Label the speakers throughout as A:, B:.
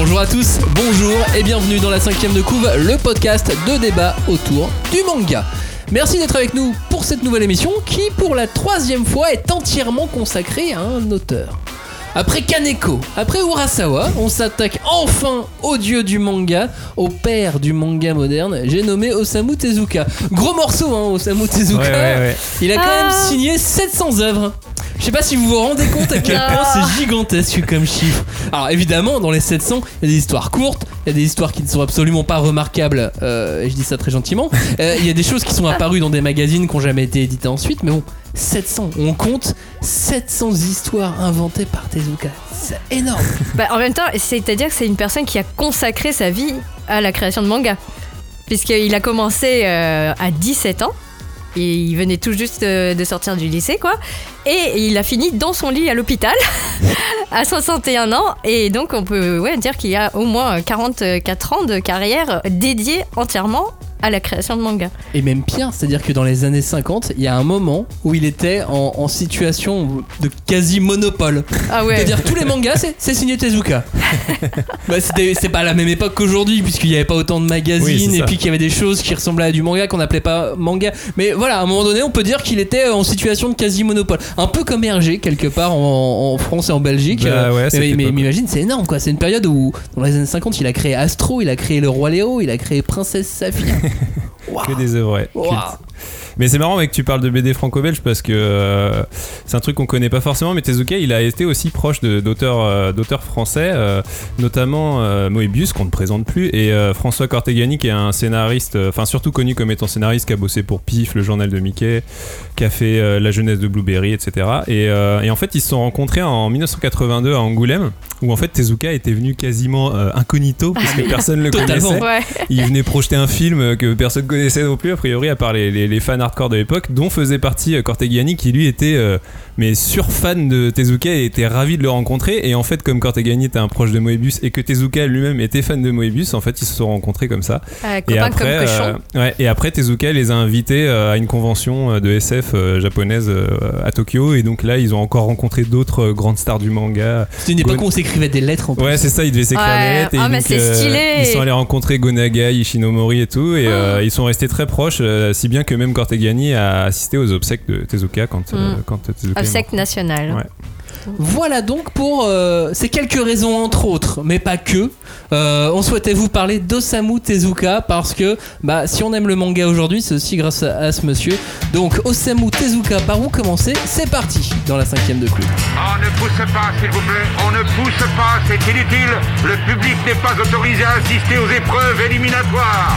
A: Bonjour à tous, bonjour et bienvenue dans la cinquième de couve, le podcast de débat autour du manga. Merci d'être avec nous pour cette nouvelle émission qui, pour la troisième fois, est entièrement consacrée à un auteur. Après Kaneko, après Urasawa, on s'attaque enfin au dieu du manga, au père du manga moderne. J'ai nommé Osamu Tezuka. Gros morceau, hein, Osamu Tezuka.
B: Ouais, ouais, ouais.
A: Il a quand
C: Ah.
A: même signé 700 œuvres. Je sais pas si vous vous rendez compte à quel
C: Ah.
A: point c'est gigantesque comme chiffre. Alors évidemment, dans les 700, il y a des histoires courtes, il y a des histoires qui ne sont absolument pas remarquables, euh, et je dis ça très gentiment. Euh, Il y a des choses qui sont apparues dans des magazines qui n'ont jamais été éditées ensuite, mais bon, 700, on compte 700 histoires inventées par Tezuka. C'est énorme.
C: Bah, en même temps, c'est-à-dire que c'est une personne qui a consacré sa vie à la création de manga. Puisqu'il a commencé euh, à 17 ans. Et il venait tout juste euh, de sortir du lycée, quoi. Et il a fini dans son lit à l'hôpital à 61 ans. Et donc, on peut dire qu'il y a au moins 44 ans de carrière dédiée entièrement à la création de manga.
A: Et même pire, c'est-à-dire que dans les années 50, il y a un moment où il était en, en situation de quasi monopole.
C: Ah ouais.
A: C'est-à-dire tous les mangas, c'est- signé Tezuka. bah, c'est pas la même époque qu'aujourd'hui, puisqu'il n'y avait pas autant de magazines,
B: Oui,
A: et puis qu'il y avait des choses qui ressemblaient à du manga qu'on n'appelait pas manga. Mais voilà, à un moment donné, on peut dire qu'il était en situation de quasi monopole. Un peu comme Hergé, quelque part en, en France et en Belgique.
B: Bah ouais,
A: mais, mais- mais imagine, c'est énorme quoi. C'est une période où, dans les années 50, il a créé Astro, il a créé Le Roi Léo, il a créé Princesse Saphir. Waouh.
B: Que des œuvres, ouais. Mais c'est marrant mec que tu parles de BD franco-belge parce que euh, c'est un truc qu'on connaît pas forcément mais Tezuka il a été aussi proche de- d'auteurs euh, d'auteurs français euh, notamment euh, Moebius qu'on ne présente plus et euh, François Cortegani qui est un scénariste euh, enfin surtout connu comme étant scénariste qui a bossé pour Pif le journal de Mickey qui a fait euh, La jeunesse de Blueberry etc et, euh, et en fait ils se sont rencontrés en 1982 à Angoulême où en fait Tezuka était venu quasiment euh, incognito parce que personne le
A: Totalement.
B: connaissait
C: Ouais.
B: il venait projeter un film que personne connaissait non plus, a priori, à part les, les- les fans hardcore de l'époque, dont faisait partie euh, Cortegani, qui lui était euh, mais sur-fan de Tezuka et était ravi de le rencontrer. Et en fait, comme Cortegani était un proche de Moebius et que Tezuka lui-même était fan de Moebius, en fait, ils se sont rencontrés comme ça.
C: Euh,
B: Et
C: copain
B: après,
C: comme cochon.
B: euh, ouais, et après, Tezuka les a invités euh, à une convention de SF euh, japonaise euh, à Tokyo. Et donc là, ils ont encore rencontré d'autres euh, grandes stars du manga.
A: C'était une époque où on s'écrivait des lettres en plus.
B: Ouais, c'est ça, ils devaient s'écrire
C: Ouais.
B: des lettres. et
C: mais
B: donc,
C: c'est stylé.
B: Ils sont allés rencontrer Gonaga, Ishinomori et tout, et
C: Ah.
B: euh, ils sont restés très proches, euh, si bien que même Cortegani a assisté aux obsèques de Tezuka quand, euh,
C: Mm.
B: quand Tezuka est
C: Obsèque
B: mort.
C: nationale.
B: Ouais.
A: Voilà donc pour euh, ces quelques raisons entre autres, mais pas que. Euh, on souhaitait vous parler d'Osamu Tezuka parce que bah, si on aime le manga aujourd'hui, c'est aussi grâce à, à ce monsieur. Donc Osamu Tezuka, par où commencer? C'est parti dans la cinquième de club.
D: On ne pousse pas, s'il vous plaît. On ne pousse pas, c'est inutile. Le public n'est pas autorisé à assister aux épreuves éliminatoires.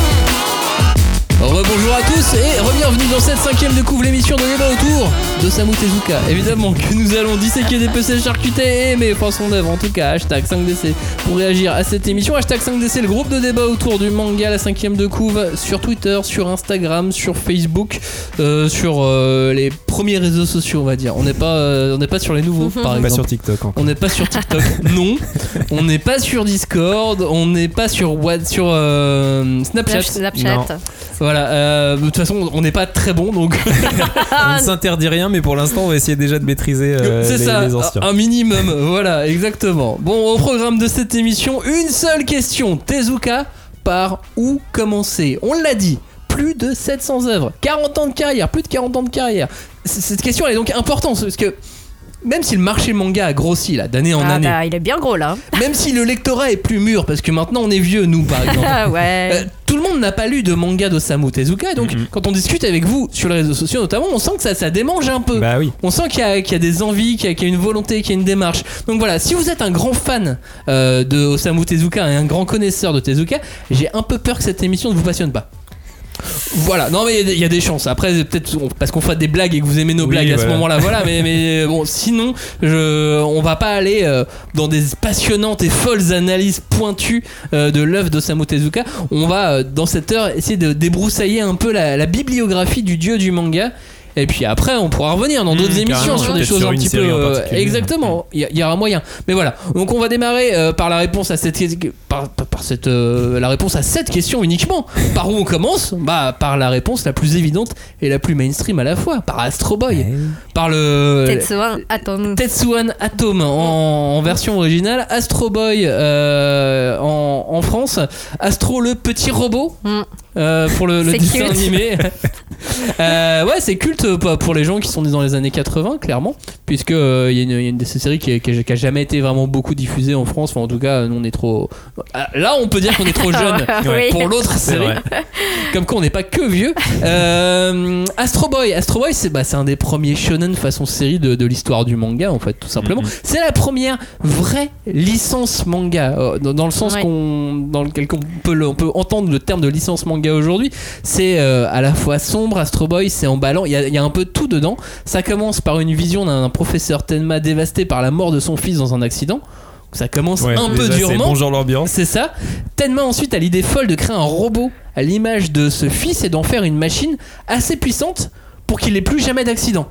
A: Bonjour à tous et bienvenue dans cette cinquième de couvre l'émission de débat autour d'Osamu Tezuka. Évidemment que nous allons disséquer des PC charcutés et mes poissons d'œuvre. En tout cas, hashtag 5DC pour réagir à cette émission. Hashtag 5DC, le groupe de débat autour du manga, la cinquième de couve, sur Twitter, sur Instagram, sur Facebook, euh, sur euh, les premiers réseaux sociaux, on va dire. On n'est pas, euh, on n'est pas sur les nouveaux, par
B: Pas
A: exemple.
B: sur TikTok encore.
A: On n'est pas sur TikTok, non. On n'est pas sur Discord, on n'est pas sur What, sur euh, Snapchat.
C: Snapchat.
A: Voilà, euh, de toute façon, on n'est pas très bon, donc
B: On ne s'interdit rien, mais pour l'instant, on va essayer déjà de maîtriser euh, les,
A: ça,
B: les anciens.
A: un minimum. voilà, exactement. Bon, au programme de cette émission, une seule question. Tezuka, par où commencer? On l'a dit. Plus de 700 œuvres, 40 ans de carrière, plus de 40 ans de carrière. C- Cette question elle est donc importante parce que même si le marché manga a grossi là d'année en
C: Ah
A: année,
C: bah, il est bien gros là.
A: même si le lectorat est plus mûr parce que maintenant on est vieux nous par exemple.
C: Ah ouais.
A: Euh, tout le monde n'a pas lu de manga d'Osamu Tezuka, et donc
B: Mhm.
A: quand on discute avec vous sur les réseaux sociaux notamment, on sent que ça, ça démange un peu.
B: Bah oui.
A: On sent qu'il y, a- qu'il y a des envies, qu'il y, a- qu'il y a une volonté, qu'il y a une démarche. Donc voilà, si vous êtes un grand fan euh, de Osamu Tezuka et un grand connaisseur de Tezuka, j'ai un peu peur que cette émission ne vous passionne pas. Voilà, non mais il y a des- il y, a des chances. Après, peut-être parce qu'on fait des blagues et que vous aimez nos
B: Oui,
A: blagues à ce moment-là, voilà. Mais, mais bon, sinon, je, on va pas aller euh, dans des passionnantes et folles analyses pointues euh, de l'œuvre d'Osamu Tezuka. On va euh, dans cette heure essayer de débroussailler un peu la, la bibliographie du dieu du manga. Et puis après, on pourra revenir dans d'autres
B: Mmh,
A: émissions
B: carrément,
A: sur des choses
B: sur
A: un petit peu. euh, exactement, il y, y aura moyen. Mais voilà. Donc on va démarrer euh, par la réponse à cette par, par- cette euh, la réponse à cette question uniquement. Par où on commence? Bah par la réponse la plus évidente et la plus mainstream à la fois, par Astro Boy, par le
C: Tetsuan, attends-nous.
A: Tetsuan Atom en, en version originale, Astro Boy euh, en, en France, Astro le petit robot
C: Mm.
A: Euh, pour le, dessin
C: culte.
A: animé. Euh, ouais, c'est culte euh, pour- pour les gens qui sont nés dans les années 80, clairement, puisque euh, il y, a une- il y a une de ces séries qui, a- qui a- qui a jamais été vraiment beaucoup diffusée en France. Enfin, en tout cas, nous on est trop. Ah, Là, on peut dire qu'on est trop jeune
C: Oui.
A: pour l'autre série.
B: vrai.
A: Comme quoi, on n'est pas que vieux. Euh, Astro Boy, Astro Boy, c'est bah, c'est un des premiers shonen façon série de, de l'histoire du manga, en fait, tout simplement. C'est la première vraie licence manga, euh, dans, dans le sens
C: Ouais.
A: qu'on, dans lequel on peut, le- on peut entendre le terme de licence manga aujourd'hui. C'est euh, à la fois sombre, Astro Boy, c'est emballant. Il y, a, il y a un peu de tout dedans. Ça commence par une vision d'un professeur Tenma dévasté par la mort de son fils dans un accident. Ça commence
B: Ouais,
A: un peu durement.
B: Bonjour l'ambiance.
A: C'est ça. Tenma ensuite a l'idée folle de créer un robot à l'image de ce fils et d'en faire une machine assez puissante pour qu'il n'ait plus jamais d'accident.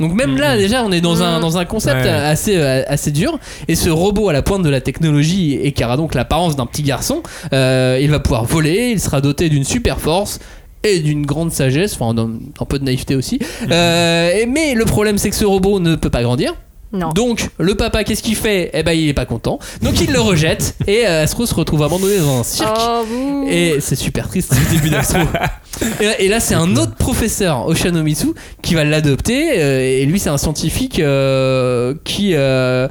A: Donc même là déjà on est dans un,
C: Mhm.
A: dans un concept
B: Ouais.
A: assez, euh, assez dur et ce robot à la pointe de la technologie et qui aura donc l'apparence d'un petit garçon, euh, il va pouvoir voler, il sera doté d'une super force et d'une grande sagesse, enfin un peu de naïveté aussi. Euh, et- mais le problème c'est que ce robot ne peut pas grandir.
C: Non.
A: Donc le papa qu'est-ce qu'il fait? Eh ben il est pas content. Donc il le rejette et euh, Astro se retrouve abandonné dans un cirque.
C: Oh.
A: Et c'est super triste le début d'Astro. et, là- et là c'est un autre professeur, Oshanomizu, qui va l'adopter. euh, et lui c'est un scientifique euh, qui euh,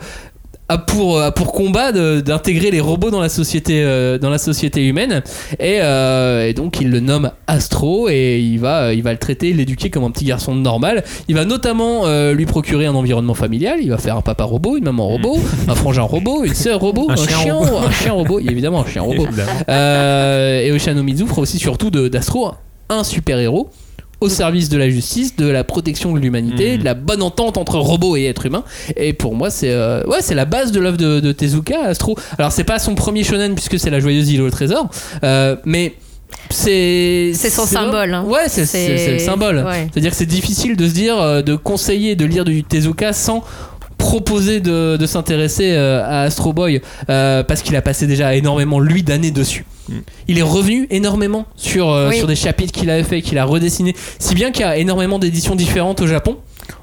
A: a pour, a pour combat d'intégrer les robots dans la société, euh, dans la société humaine. Et, euh, et donc il le nomme Astro et il va, il va le traiter, l'éduquer comme un petit garçon normal. Il va notamment euh, lui procurer un environnement familial. Il va faire un papa robot, une maman robot, un frangin robot, une sœur robot, un,
B: Un chien
A: chien,
B: robot.
A: un chien robot. Évidemment un chien robot. Euh, et Oshanomizu fera aussi surtout d'Astro un super-héros au service de la justice, de la protection de l'humanité,
B: Mhm.
A: de la bonne entente entre robots et êtres humains. Et pour moi, c'est euh, ouais, c'est la base de l'œuvre de, de Tezuka, Astro. Alors, c'est pas son premier shonen puisque c'est la joyeuse île au trésor, euh, mais c'est
C: C'est son symbole, hein.
A: Ouais, c'est c'est-
C: C'est-
A: c'est le symbole.
C: ouais.
A: C'est-à-dire que c'est difficile de se dire, euh, de conseiller, de lire du Tezuka sans proposer de, de s'intéresser euh, à Astro Boy euh, parce qu'il a passé déjà énormément lui d'années dessus.
B: Mm.
A: Il est revenu énormément sur, euh,
C: Oui.
A: sur des chapitres qu'il avait fait, qu'il a redessiné. Si bien qu'il y a énormément d'éditions différentes au Japon.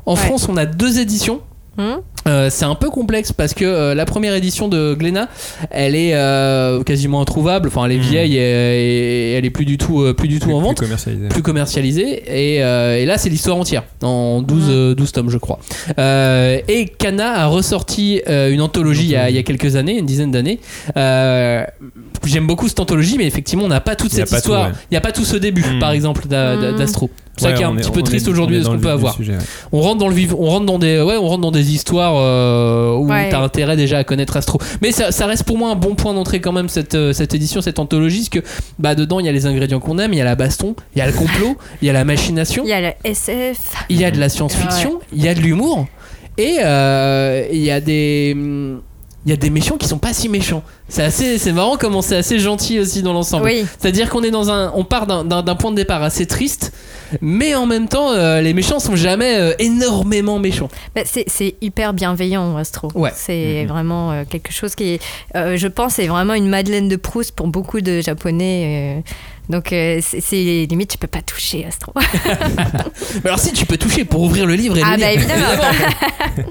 A: En
C: Ouais.
A: France, on a deux éditions.
C: Hmm
A: Euh, c'est un peu complexe parce que euh, la première édition de Glénat, elle est euh, quasiment introuvable. Enfin, elle est
B: Mm.
A: vieille et, et elle est plus du tout, euh, plus du tout
B: Plus-
A: en
B: plus
A: vente plus commercialisé et, euh, et là c'est l'histoire entière en 12, euh, 12 tomes je crois Euh, et Kana a ressorti euh, une anthologie il y, a, il y a quelques années une dizaine d'années Euh, j'aime beaucoup cette anthologie mais effectivement on n'a pas toute cette histoire
B: ouais.
A: il n'y a pas tout ce début
B: Mm.
A: par exemple d'A- d'A-
C: Mm.
A: d'Astro c'est ça
B: Ouais,
A: qui est un petit
B: est-
A: peu triste aujourd'hui de ce qu'on peut avoir
B: sujet, ouais.
A: on rentre dans le vif, on rentre dans des, ouais, on rentre dans des histoires euh, où
C: Ouais.
A: t'as intérêt déjà à connaître Astro. Mais ça, ça reste pour moi un bon point d'entrée quand même cette, euh, cette édition, cette anthologie, parce que bah dedans il y a les ingrédients qu'on aime, il y a la baston, il y a le complot, il y a la machination,
C: Il y a le SF.
A: il y a de la science-fiction, il y a de l'humour et euh, il y a des hum, il y a des méchants qui sont pas si méchants. C'est assez, c'est marrant comment c'est assez gentil aussi dans l'ensemble.
C: Oui.
A: C'est-à-dire qu'on est dans un, on part d'un- point de départ assez triste, mais en même temps, euh, les méchants sont jamais euh, énormément méchants.
C: Bah, c'est c'est hyper bienveillant, Astro.
A: Ouais.
C: C'est vraiment euh, quelque chose qui est, je pense, est vraiment une Madeleine de Proust pour beaucoup de Japonais. Donc, euh, c'est limite, tu peux pas toucher Astro.
A: Mais alors si tu peux toucher pour ouvrir le livre et
C: ah,
A: le
C: bah
A: lire.
C: évidemment.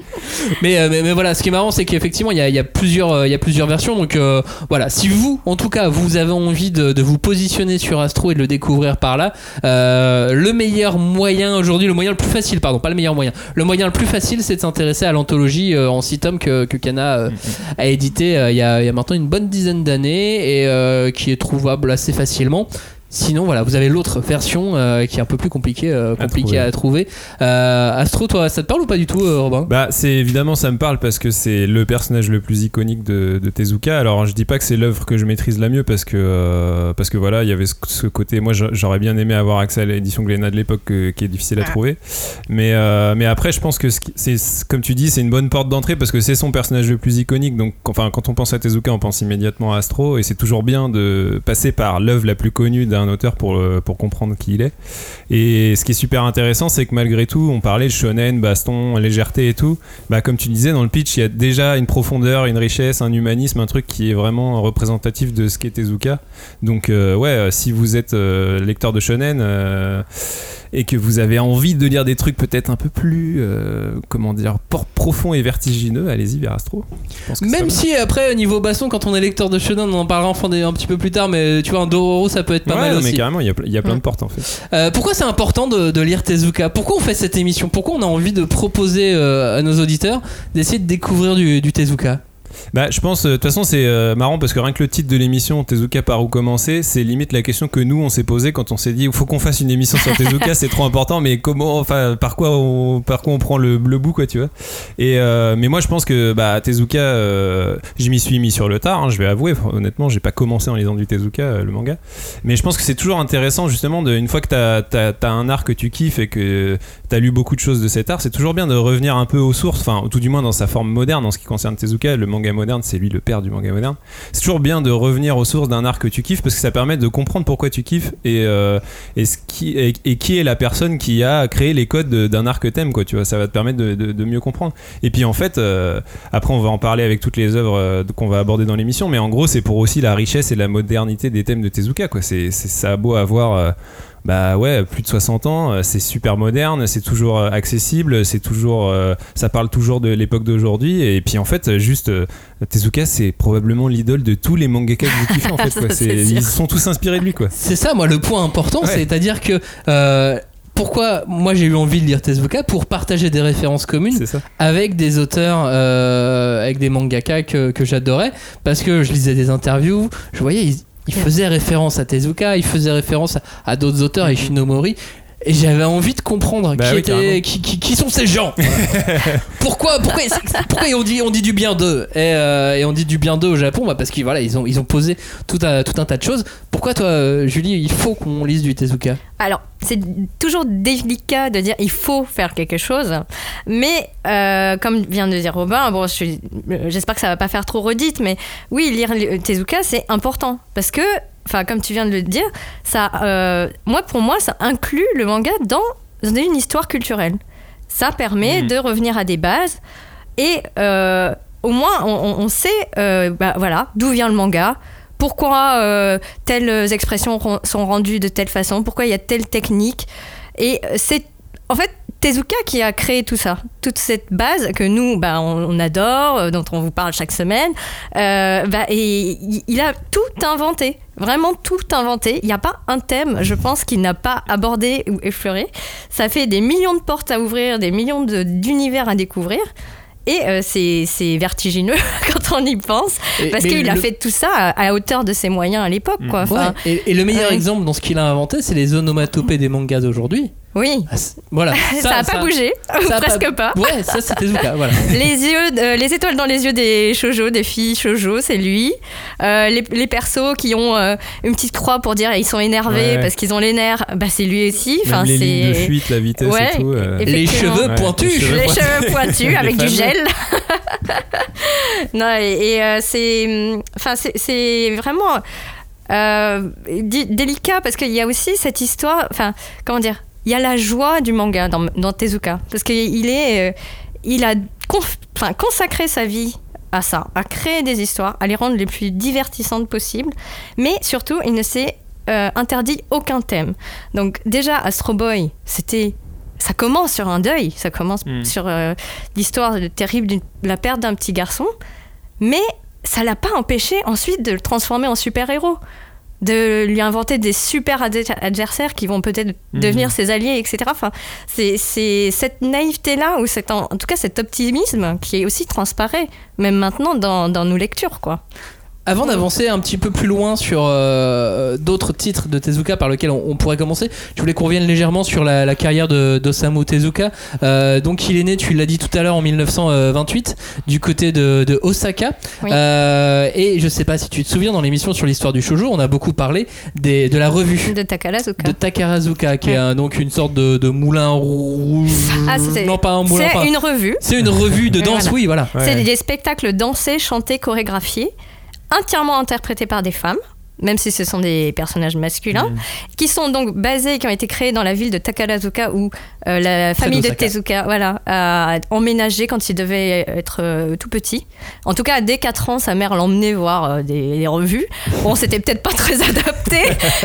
A: mais, euh, mais, mais voilà, ce qui est marrant, c'est qu'effectivement, il y a, il y, a plusieurs, euh, il y a plusieurs versions. Donc euh, voilà, si vous, en tout cas, vous avez envie de, de vous positionner sur Astro et de le découvrir par là, euh, le meilleur moyen aujourd'hui, le moyen le plus facile, pardon, pas le meilleur moyen, le moyen le plus facile, c'est de s'intéresser à l'anthologie euh, en 6 tomes que, que Kana euh, a édité euh, il y, a, il y a maintenant une bonne dizaine d'années et euh, qui est trouvable assez facilement. Sinon, voilà, vous avez l'autre version euh, qui est un peu plus compliquée, euh, à trouver. Euh, Astro, toi, ça te parle ou pas du tout, euh, Robin?
B: Bah, c'est évidemment, ça me parle parce que c'est le personnage le plus iconique de, de Tezuka. Alors, je dis pas que c'est l'œuvre que je maîtrise la mieux parce que, euh, parce que voilà, il y avait ce, ce côté. Moi, j'a- j'aurais bien aimé avoir accès à l'édition Glénat de l'époque euh, qui est difficile à trouver. Mais, euh, mais après, je pense que c'est, comme tu dis, c'est une bonne porte d'entrée parce que c'est son personnage le plus iconique. Donc, enfin, quand on pense à Tezuka, on pense immédiatement à Astro et c'est toujours bien de passer par l'œuvre la plus connue d'un auteur pour, euh, pour comprendre qui il est. Et ce qui est super intéressant, c'est que malgré tout, on parlait de shonen, baston, légèreté et tout. Bah, comme tu disais dans le pitch, il y a déjà une profondeur, une richesse, un humanisme, un truc qui est vraiment représentatif de ce qu'est Tezuka. Donc, euh, ouais, si vous êtes euh, lecteur de shonen et que vous avez envie de lire des trucs peut-être un peu plus, euh, comment dire, profonds et vertigineux, allez-y vers Astro.
A: Même si après, niveau baston, quand on est lecteur de shonen, on en parlera un petit peu plus tard, mais tu vois, un Dororo, ça peut être pas
B: mal. Ouais,
A: mal
B: non, mais
A: aussi.
B: carrément, il y a, y plein
A: Ouais.
B: de portes en fait.
A: Euh, pourquoi c'est important de, de lire Tezuka? Pourquoi on fait cette émission? Pourquoi on a envie de proposer euh, à nos auditeurs d'essayer de découvrir du, du Tezuka?
B: Bah, je pense, euh, de toute façon, c'est euh, marrant parce que rien que le titre de l'émission, Tezuka par où commencer, c'est limite la question que nous on s'est posé quand on s'est dit il faut qu'on fasse une émission sur Tezuka, c'est trop important, mais comment, enfin, par quoi on, par quoi on prend le, le bout, quoi, tu vois. Et, euh, mais moi je pense que bah, Tezuka, euh, je m'y suis mis sur le tard, hein, je vais avouer, honnêtement, j'ai pas commencé en lisant du Tezuka, le manga. Mais je pense que c'est toujours intéressant, justement, de, une fois que t'as as, as un art que tu kiffes et que t'as lu beaucoup de choses de cet art, c'est toujours bien de revenir un peu aux sources, enfin, tout du moins dans sa forme moderne en ce qui concerne Tezuka, le manga moderne, c'est lui le père du manga moderne. C'est toujours bien de revenir aux sources d'un art que tu kiffes parce que ça permet de comprendre pourquoi tu kiffes et, euh, et, qui, et, qui est la personne qui a créé les codes de- d'un art que quoi, tu vois, ça va te permettre de, mieux comprendre. Et puis en fait, euh, après on va en parler avec toutes les œuvres euh, qu'on va aborder dans l'émission, mais en gros c'est pour aussi la richesse et la modernité des thèmes de Tezuka, quoi. C'est- ça a beau avoir. Bah ouais, plus de 60 ans, euh, c'est super moderne, c'est toujours euh, accessible, c'est toujours, euh, ça parle toujours de l'époque d'aujourd'hui. Et puis en fait, juste Tezuka, c'est probablement l'idole de tous les mangaka que vous kiffez en fait.
A: Ça,
B: quoi.
A: c'est
B: C'est-
A: sûr.
B: ils sont tous inspirés de lui quoi.
A: C'est ça, moi, le point important,
B: Ouais.
A: c'est-à-dire que. euh, pourquoi moi j'ai eu envie de lire Tezuka pour partager des références communes avec des auteurs, euh, avec des mangaka que, que j'adorais, parce que je lisais des interviews, je voyais, ils, ils faisaient référence à Tezuka, ils faisaient référence à, à d'autres auteurs, et Shinomori. Et j'avais envie de comprendre
B: Bah
A: qui,
B: oui,
A: étaient-
B: carrément.
A: qui, qui- qui sont ces gens. pourquoi, pourquoi, pourquoi on dit, on dit du bien d'eux? Et, euh, et on dit du bien d'eux au Japon bah Parce qu'ils voilà, ils ont, ils ont posé tout un, tout un tas de choses. Pourquoi toi, euh, Julie, il faut qu'on lise du Tezuka?
C: Alors, c'est toujours délicat de dire il faut faire quelque chose, mais euh, comme vient de dire Robin, bon, je suis- j'espère que ça va pas faire trop redite, mais oui, lire Tezuka c'est important parce que, enfin, comme tu viens de le dire, ça, euh, moi pour moi, ça inclut le manga dans une histoire culturelle. Ça permet de revenir à des bases et euh, au moins on, sait, euh, bah, voilà, d'où vient le manga pourquoi telles expressions sont rendues de telle façon, pourquoi il y a telle technique. Et c'est en fait Tezuka qui a créé tout ça, toute cette base que nous, bah, on, on adore, dont on vous parle chaque semaine. Euh, bah, et il a tout inventé, vraiment tout inventé. Il n'y a pas un thème, je pense, qu'il n'a pas abordé ou effleuré. Ça fait des millions de portes à ouvrir, des millions de- d'univers à découvrir. Et euh, c'est vertigineux quand on y pense,
A: Et-
C: parce qu'il a
A: le-
C: fait tout ça à, la hauteur de ses moyens à l'époque. Enfin,
A: Ouais. Et, et le meilleur exemple dans ce qu'il a inventé, c'est les onomatopées des mangas d'aujourd'hui.
C: Oui,
A: Ah, voilà.
C: ça n'a pas bougé,
A: ça
C: presque pas.
A: Ouais, ça c'est Tezuka, voilà.
C: Les yeux, euh, les étoiles dans les yeux des shoujo, des filles shoujo, c'est lui. Euh, les, les persos qui ont euh, une petite croix pour dire ils sont énervés
B: Ouais.
C: parce qu'ils ont les nerfs, bah c'est lui aussi. Enfin,
B: Même les lignes de
C: c'est
B: fuite, la vitesse
C: Ouais,
B: et tout. euh.
A: Les cheveux pointus.
B: les cheveux
C: les
B: pointus.
C: cheveux pointus
B: Les
C: avec du gel. non, et, et, euh, c'est, enfin, c'est, c'est vraiment euh, délicat parce qu'il y a aussi cette histoire, enfin, comment dire, il y a la joie du manga dans, dans Tezuka. Parce qu'il est, euh, il a consacré sa vie à ça, à créer des histoires, à les rendre les plus divertissantes possibles, mais surtout, il ne s'est euh, interdit aucun thème. Donc déjà, Astro Boy, c'était ça commence sur un deuil, ça commence
B: Mm.
C: sur euh, l'histoire terrible de la perte d'un petit garçon, mais ça l'a pas empêché ensuite de le transformer en super-héros, de lui inventer des super adver- adversaires qui vont peut-être
B: Mhm.
C: devenir ses alliés, etc. Enfin, c'est cette naïveté-là, ou cet, en, en tout cas cet optimisme qui est aussi transparaît, même maintenant dans, dans nos lectures, quoi.
A: Avant d'avancer un petit peu plus loin sur euh, d'autres titres de Tezuka par lesquels on, on pourrait commencer, je voulais qu'on revienne légèrement sur la, la carrière de d'Osamu Tezuka. Euh, donc il est né, tu l'as dit tout à l'heure, en 1928 du côté de, de Osaka.
C: Oui.
A: Euh, et je sais pas si tu te souviens, dans l'émission sur l'histoire du shoujo, on a beaucoup parlé des, de la revue
C: De Takarazuka.
A: de Takarazuka, qui est un- donc une sorte de, de moulin rouge.
C: Ah, c'est
A: non, pas un moulin.
C: c'est une revue.
A: c'est une revue de danse,
C: voilà.
A: oui, voilà.
B: Ouais.
C: C'est des spectacles dansés, chantés, chorégraphiés, entièrement interprétés par des femmes, même si ce sont des personnages masculins, qui sont donc basés, qui ont été créés dans la ville de Takarazuka où euh, la famille de. Tezuka voilà, a emménagé quand il devait être euh, tout petit. En tout cas, dès 4 ans, sa mère l'emmenait voir euh, des, des revues. Bon, c'était peut-être pas très adapté,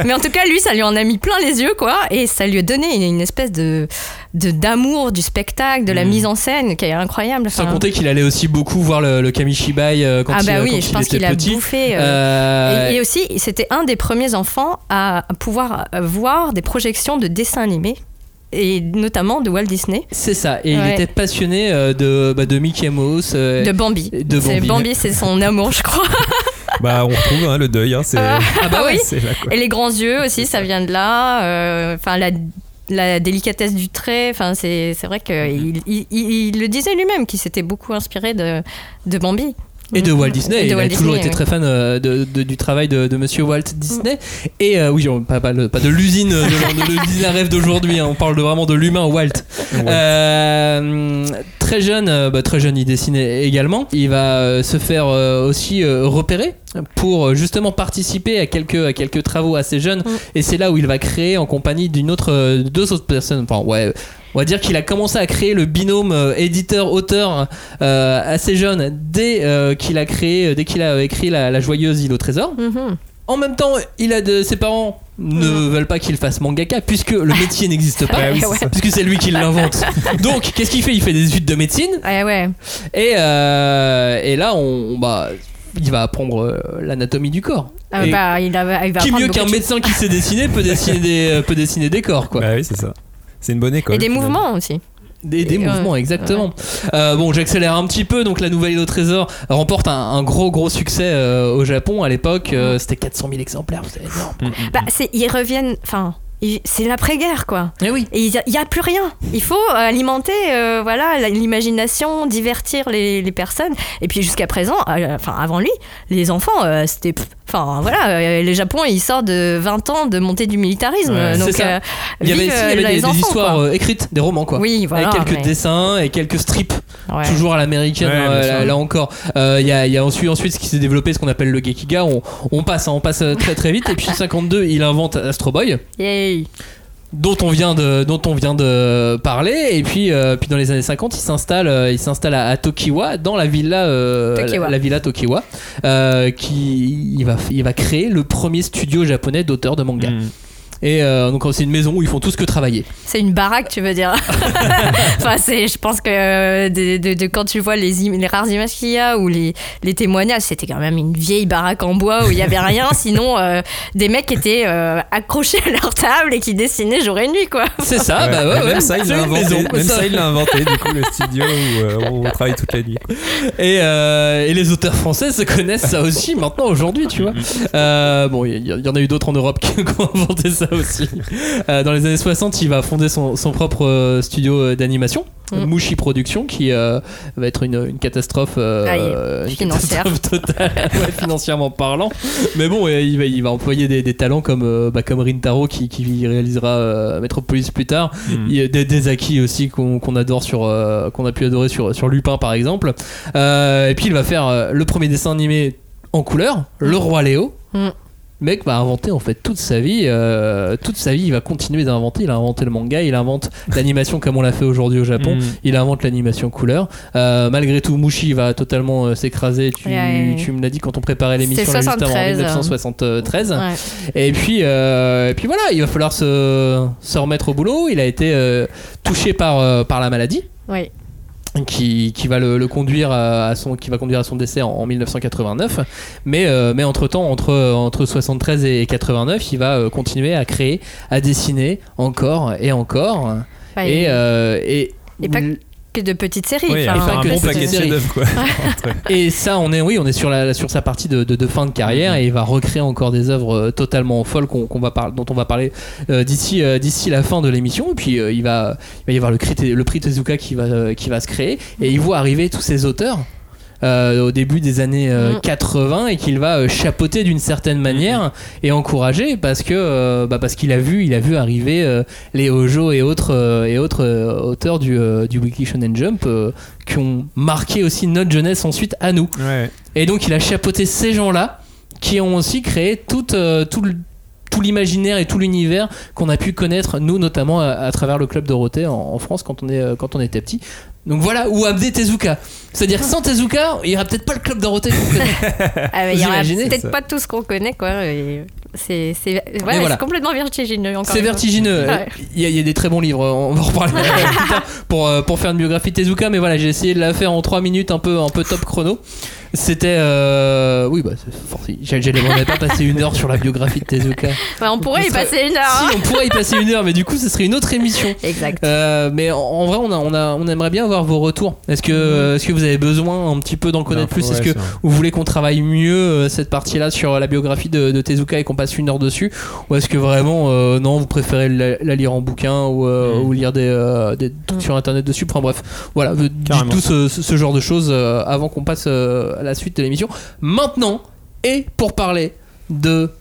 C: mais en tout cas, lui, ça lui en a mis plein les yeux, quoi, et ça lui a donné une, une espèce de d'amour du spectacle, de la mise en scène qui est incroyable.
A: Sans
C: Enfin,
A: compter qu'il allait aussi beaucoup voir le, le Kamishibai quand
C: ah
A: il,
C: bah
A: quand
C: oui,
A: il
C: je pense qu'il a
A: petit.
C: bouffé. et, et aussi, c'était un des premiers enfants à pouvoir voir des projections de dessins animés, et notamment de Walt Disney,
A: c'est ça. Et il était passionné euh, de, bah, de Mickey Mouse. euh,
C: de Bambi.
A: de Bambi.
C: Bambi, c'est son amour, je crois.
B: Bah, on retrouve hein, le deuil. Hein, c'est
C: Ah
A: bah oui.
B: c'est là.
C: Et les grands yeux aussi, ça vient de là. euh, Enfin, la, la délicatesse du trait. Enfin, c'est c'est vrai qu'il il, il- il le disait lui-même, qu'il s'était beaucoup inspiré de, de Bambi.
A: Et de Walt Disney,
C: de
A: il a toujours
C: Disney,
A: été
C: oui.
A: très fan euh, de, de- du travail de, de Monsieur Walt Disney. Et euh, oui, on- pas, pas, le- pas de l'usine, de, de l'usine à rêve d'aujourd'hui. hein, on parle de, vraiment de l'humain Walt. Euh, très jeune, euh, bah, très jeune, il dessinait également. Il va euh, se faire euh, aussi euh, repérer pour euh, justement participer à quelques, à quelques travaux assez jeunes. Et c'est là où il va créer en compagnie d'une autre, euh, de deux autres personnes. Enfin, ouais. On va dire qu'il a commencé à créer le binôme euh, éditeur-auteur euh, assez jeune dès euh, qu'il a créé, dès qu'il a écrit la, la joyeuse île au trésor.
C: Mhm.
A: En même temps, il a de ses parents ne veulent pas qu'il fasse mangaka puisque le métier n'existe pas.
B: Oui.
A: Puisque c'est lui qui l'invente. Donc, qu'est-ce qu'il fait? Il fait des études de médecine
C: Ouais, ouais.
A: et, euh, et là, on, bah, il va apprendre l'anatomie du corps.
C: Ah, bah, il, a, il va
A: qui mieux qu'un médecin qui sait dessiner peut dessiner des, peut dessiner des corps, quoi.
B: Bah oui, c'est ça. C'est une bonne école.
C: Et des
B: finalement.
C: mouvements aussi.
A: Des, des
C: euh,
A: mouvements, exactement. Euh, bon, j'accélère un petit peu. Donc, la nouvelle île au trésor remporte un, un gros, gros succès euh, au Japon. À l'époque, euh, c'était 400 000 exemplaires. C'est énorme.
C: Bah, c'est- ils reviennent. Enfin, c'est l'après-guerre, quoi.
A: Eh oui.
C: Et il n'y a, plus rien. Il faut alimenter euh, voilà, l'imagination, divertir les, les personnes. Et puis jusqu'à présent, euh, enfin avant lui, les enfants, euh, c'était. Enfin voilà, euh, les Japon, ils sortent de 20 ans de montée du militarisme.
B: Ouais,
C: donc,
A: ça.
C: euh,
A: Il y avait,
C: vive,
A: si, il y
C: euh,
A: avait des,
C: les
A: des
C: enfants,
A: histoires euh, écrites, des romans, quoi.
C: Oui, voilà.
A: Avec quelques
C: mais-
A: dessins et quelques strips.
C: ouais.
A: Toujours à l'américaine,
B: Ouais,
A: euh, là, encore. Euh, Il y, a, il y a ensuite, ensuite ce qui s'est développé, ce qu'on appelle le Gekiga. On, on passe, hein, on passe euh, très très vite. Et puis 52, il invente Astro Boy. Dont on vient de dont on vient de parler et puis euh, puis dans les années 50 il s'installe euh, il s'installe à, à Tokiwa dans la villa euh,
C: Tokiwa.
A: la, la villa Tokiwa euh, qui il va il va créer le premier studio japonais d'auteurs de manga
B: Mm.
A: Et euh, donc c'est une maison où ils font tous que travailler
C: C'est une baraque, tu veux dire Enfin, c'est, je pense que euh, de, de- de- quand tu vois les, im- les rares images qu'il y a ou les, les témoignages, c'était quand même une vieille baraque en bois où il y avait rien, sinon euh, des mecs qui étaient euh, accrochés à leur table et qui dessinaient jour et nuit, quoi.
A: c'est ça
B: Ouais.
A: bah ouais,
B: Et
A: ouais,
B: même ça, il l'a inventé.
A: maison,
B: Même
A: ça.
B: ça, il l'a inventé, du coup, le studio où euh, on travaille toute la nuit.
A: Et, euh, et les auteurs français se connaissent ça aussi maintenant aujourd'hui, tu vois. Euh, bon, il y, y en a eu d'autres en Europe qui ont inventé ça aussi. Euh, dans les années 60, il va fonder son, son propre euh, studio euh, d'animation,
C: Mm.
A: Mushi Production, qui euh, va être une, une catastrophe, euh,
C: Aïe,
A: une
C: financière.
A: catastrophe totale, ouais, financièrement parlant. Mais bon, il va, il va employer des, des talents comme, bah, comme Rintaro qui, qui réalisera euh, Metropolis plus tard.
B: Mm.
A: Il y a des, des acquis aussi qu'on adore sur euh, qu'on a pu adorer sur sur Lupin par exemple Euh, et puis il va faire euh, le premier dessin animé en couleur le roi Léo
C: Mm.
A: Le mec va inventer en fait toute sa vie euh, toute sa vie il va continuer d'inventer il a inventé le manga il invente l'animation comme on l'a fait aujourd'hui au Japon
B: Mm.
A: il invente l'animation couleur Euh, malgré tout Mushi va totalement euh, s'écraser tu,
C: Ouais, ouais.
A: tu me l'as dit quand on préparait l'émission juste avant, en
C: 73,
A: 1973
C: Ouais.
A: et puis, euh, et puis voilà, il va falloir se, se remettre au boulot. Il a été euh, touché par, euh, par la maladie.
C: Oui.
A: Qui, qui va le, le conduire à son qui va conduire à son décès en, en 1989 mais euh, mais entre temps entre entre 73 et 89 il va euh, continuer à créer à dessiner encore et encore.
C: Ouais,
A: et euh, et
C: Et pas- que de petites séries.
B: Oui,
C: Enfin,
B: à faire un
A: que
B: bon
A: c'est
B: paquet
A: une
B: de
A: série.
B: chefs-d'œuvre, quoi.
A: Et ça, on est, oui, on est sur, la, sur sa partie de, de- de fin de carrière et il va recréer encore des œuvres euh, totalement folles qu'on, qu'on va par- dont on va parler euh, d'ici, euh, d'ici la fin de l'émission. Et puis euh, il, va, il va y avoir le, prix Tezuka qui va, euh, qui va se créer et il voit arriver tous ces auteurs. Euh, au début des années euh,
C: Mm.
A: 80 et qu'il va euh, chapeauter d'une certaine manière et encourager parce que bah, parce qu'il a vu il a vu arriver les Ojo et autres et autres auteurs du, du Weekly Shonen Jump qui ont marqué aussi notre jeunesse ensuite à nous
B: Ouais.
A: et donc il a chapeauté ces gens-là qui ont aussi créé tout, tout, le- tout l'imaginaire et tout l'univers qu'on a pu connaître, nous notamment à, à travers le club Dorothée en, en France quand on, est, quand on était petit. Donc voilà, ou Abdé Tezuka. C'est-à-dire que sans Tezuka, il n'y aurait peut-être pas le club Dorothée qu'on connaît.
C: Ah, il
A: Vous
C: y aura
A: imaginez
C: peut-être pas tout ce qu'on connaît, quoi. et C'est ouais,
A: voilà.
C: complètement vertigineux.
A: C'est vertigineux.
C: Ouais.
A: Il y, a, il y a des très bons livres, on va en reparler plus tard pour, euh, pour faire une biographie de Tezuka, mais voilà, j'ai essayé de la faire en 3 minutes, un peu, un peu top chrono. C'était. euh, Oui, bah. J'allais pas passé une heure sur la biographie de Tezuka.
C: Ouais, on pourrait
A: On
C: y
A: serait-
C: passer une heure. hein.
A: Si, on pourrait y passer une heure, mais du coup, ce serait une autre émission.
C: Exact.
A: Euh, mais en, en vrai, on, a, on, a, on aimerait bien avoir vos retours. Est-ce que, est-ce que vous avez besoin un petit peu d'en connaître plus Est-ce que vous voulez qu'on travaille mieux euh, cette partie-là sur la biographie de, de Tezuka et qu'on passe une heure dessus Ou est-ce que vraiment, euh, non, vous préférez la, la lire en bouquin ou, euh,
B: Mm.
A: ou lire des, euh, des trucs
C: Mm.
A: sur internet dessus? Enfin bref, voilà, euh, dites tout ce, genre de choses euh, avant qu'on passe euh, à la suite de l'émission. Maintenant, et pour parler de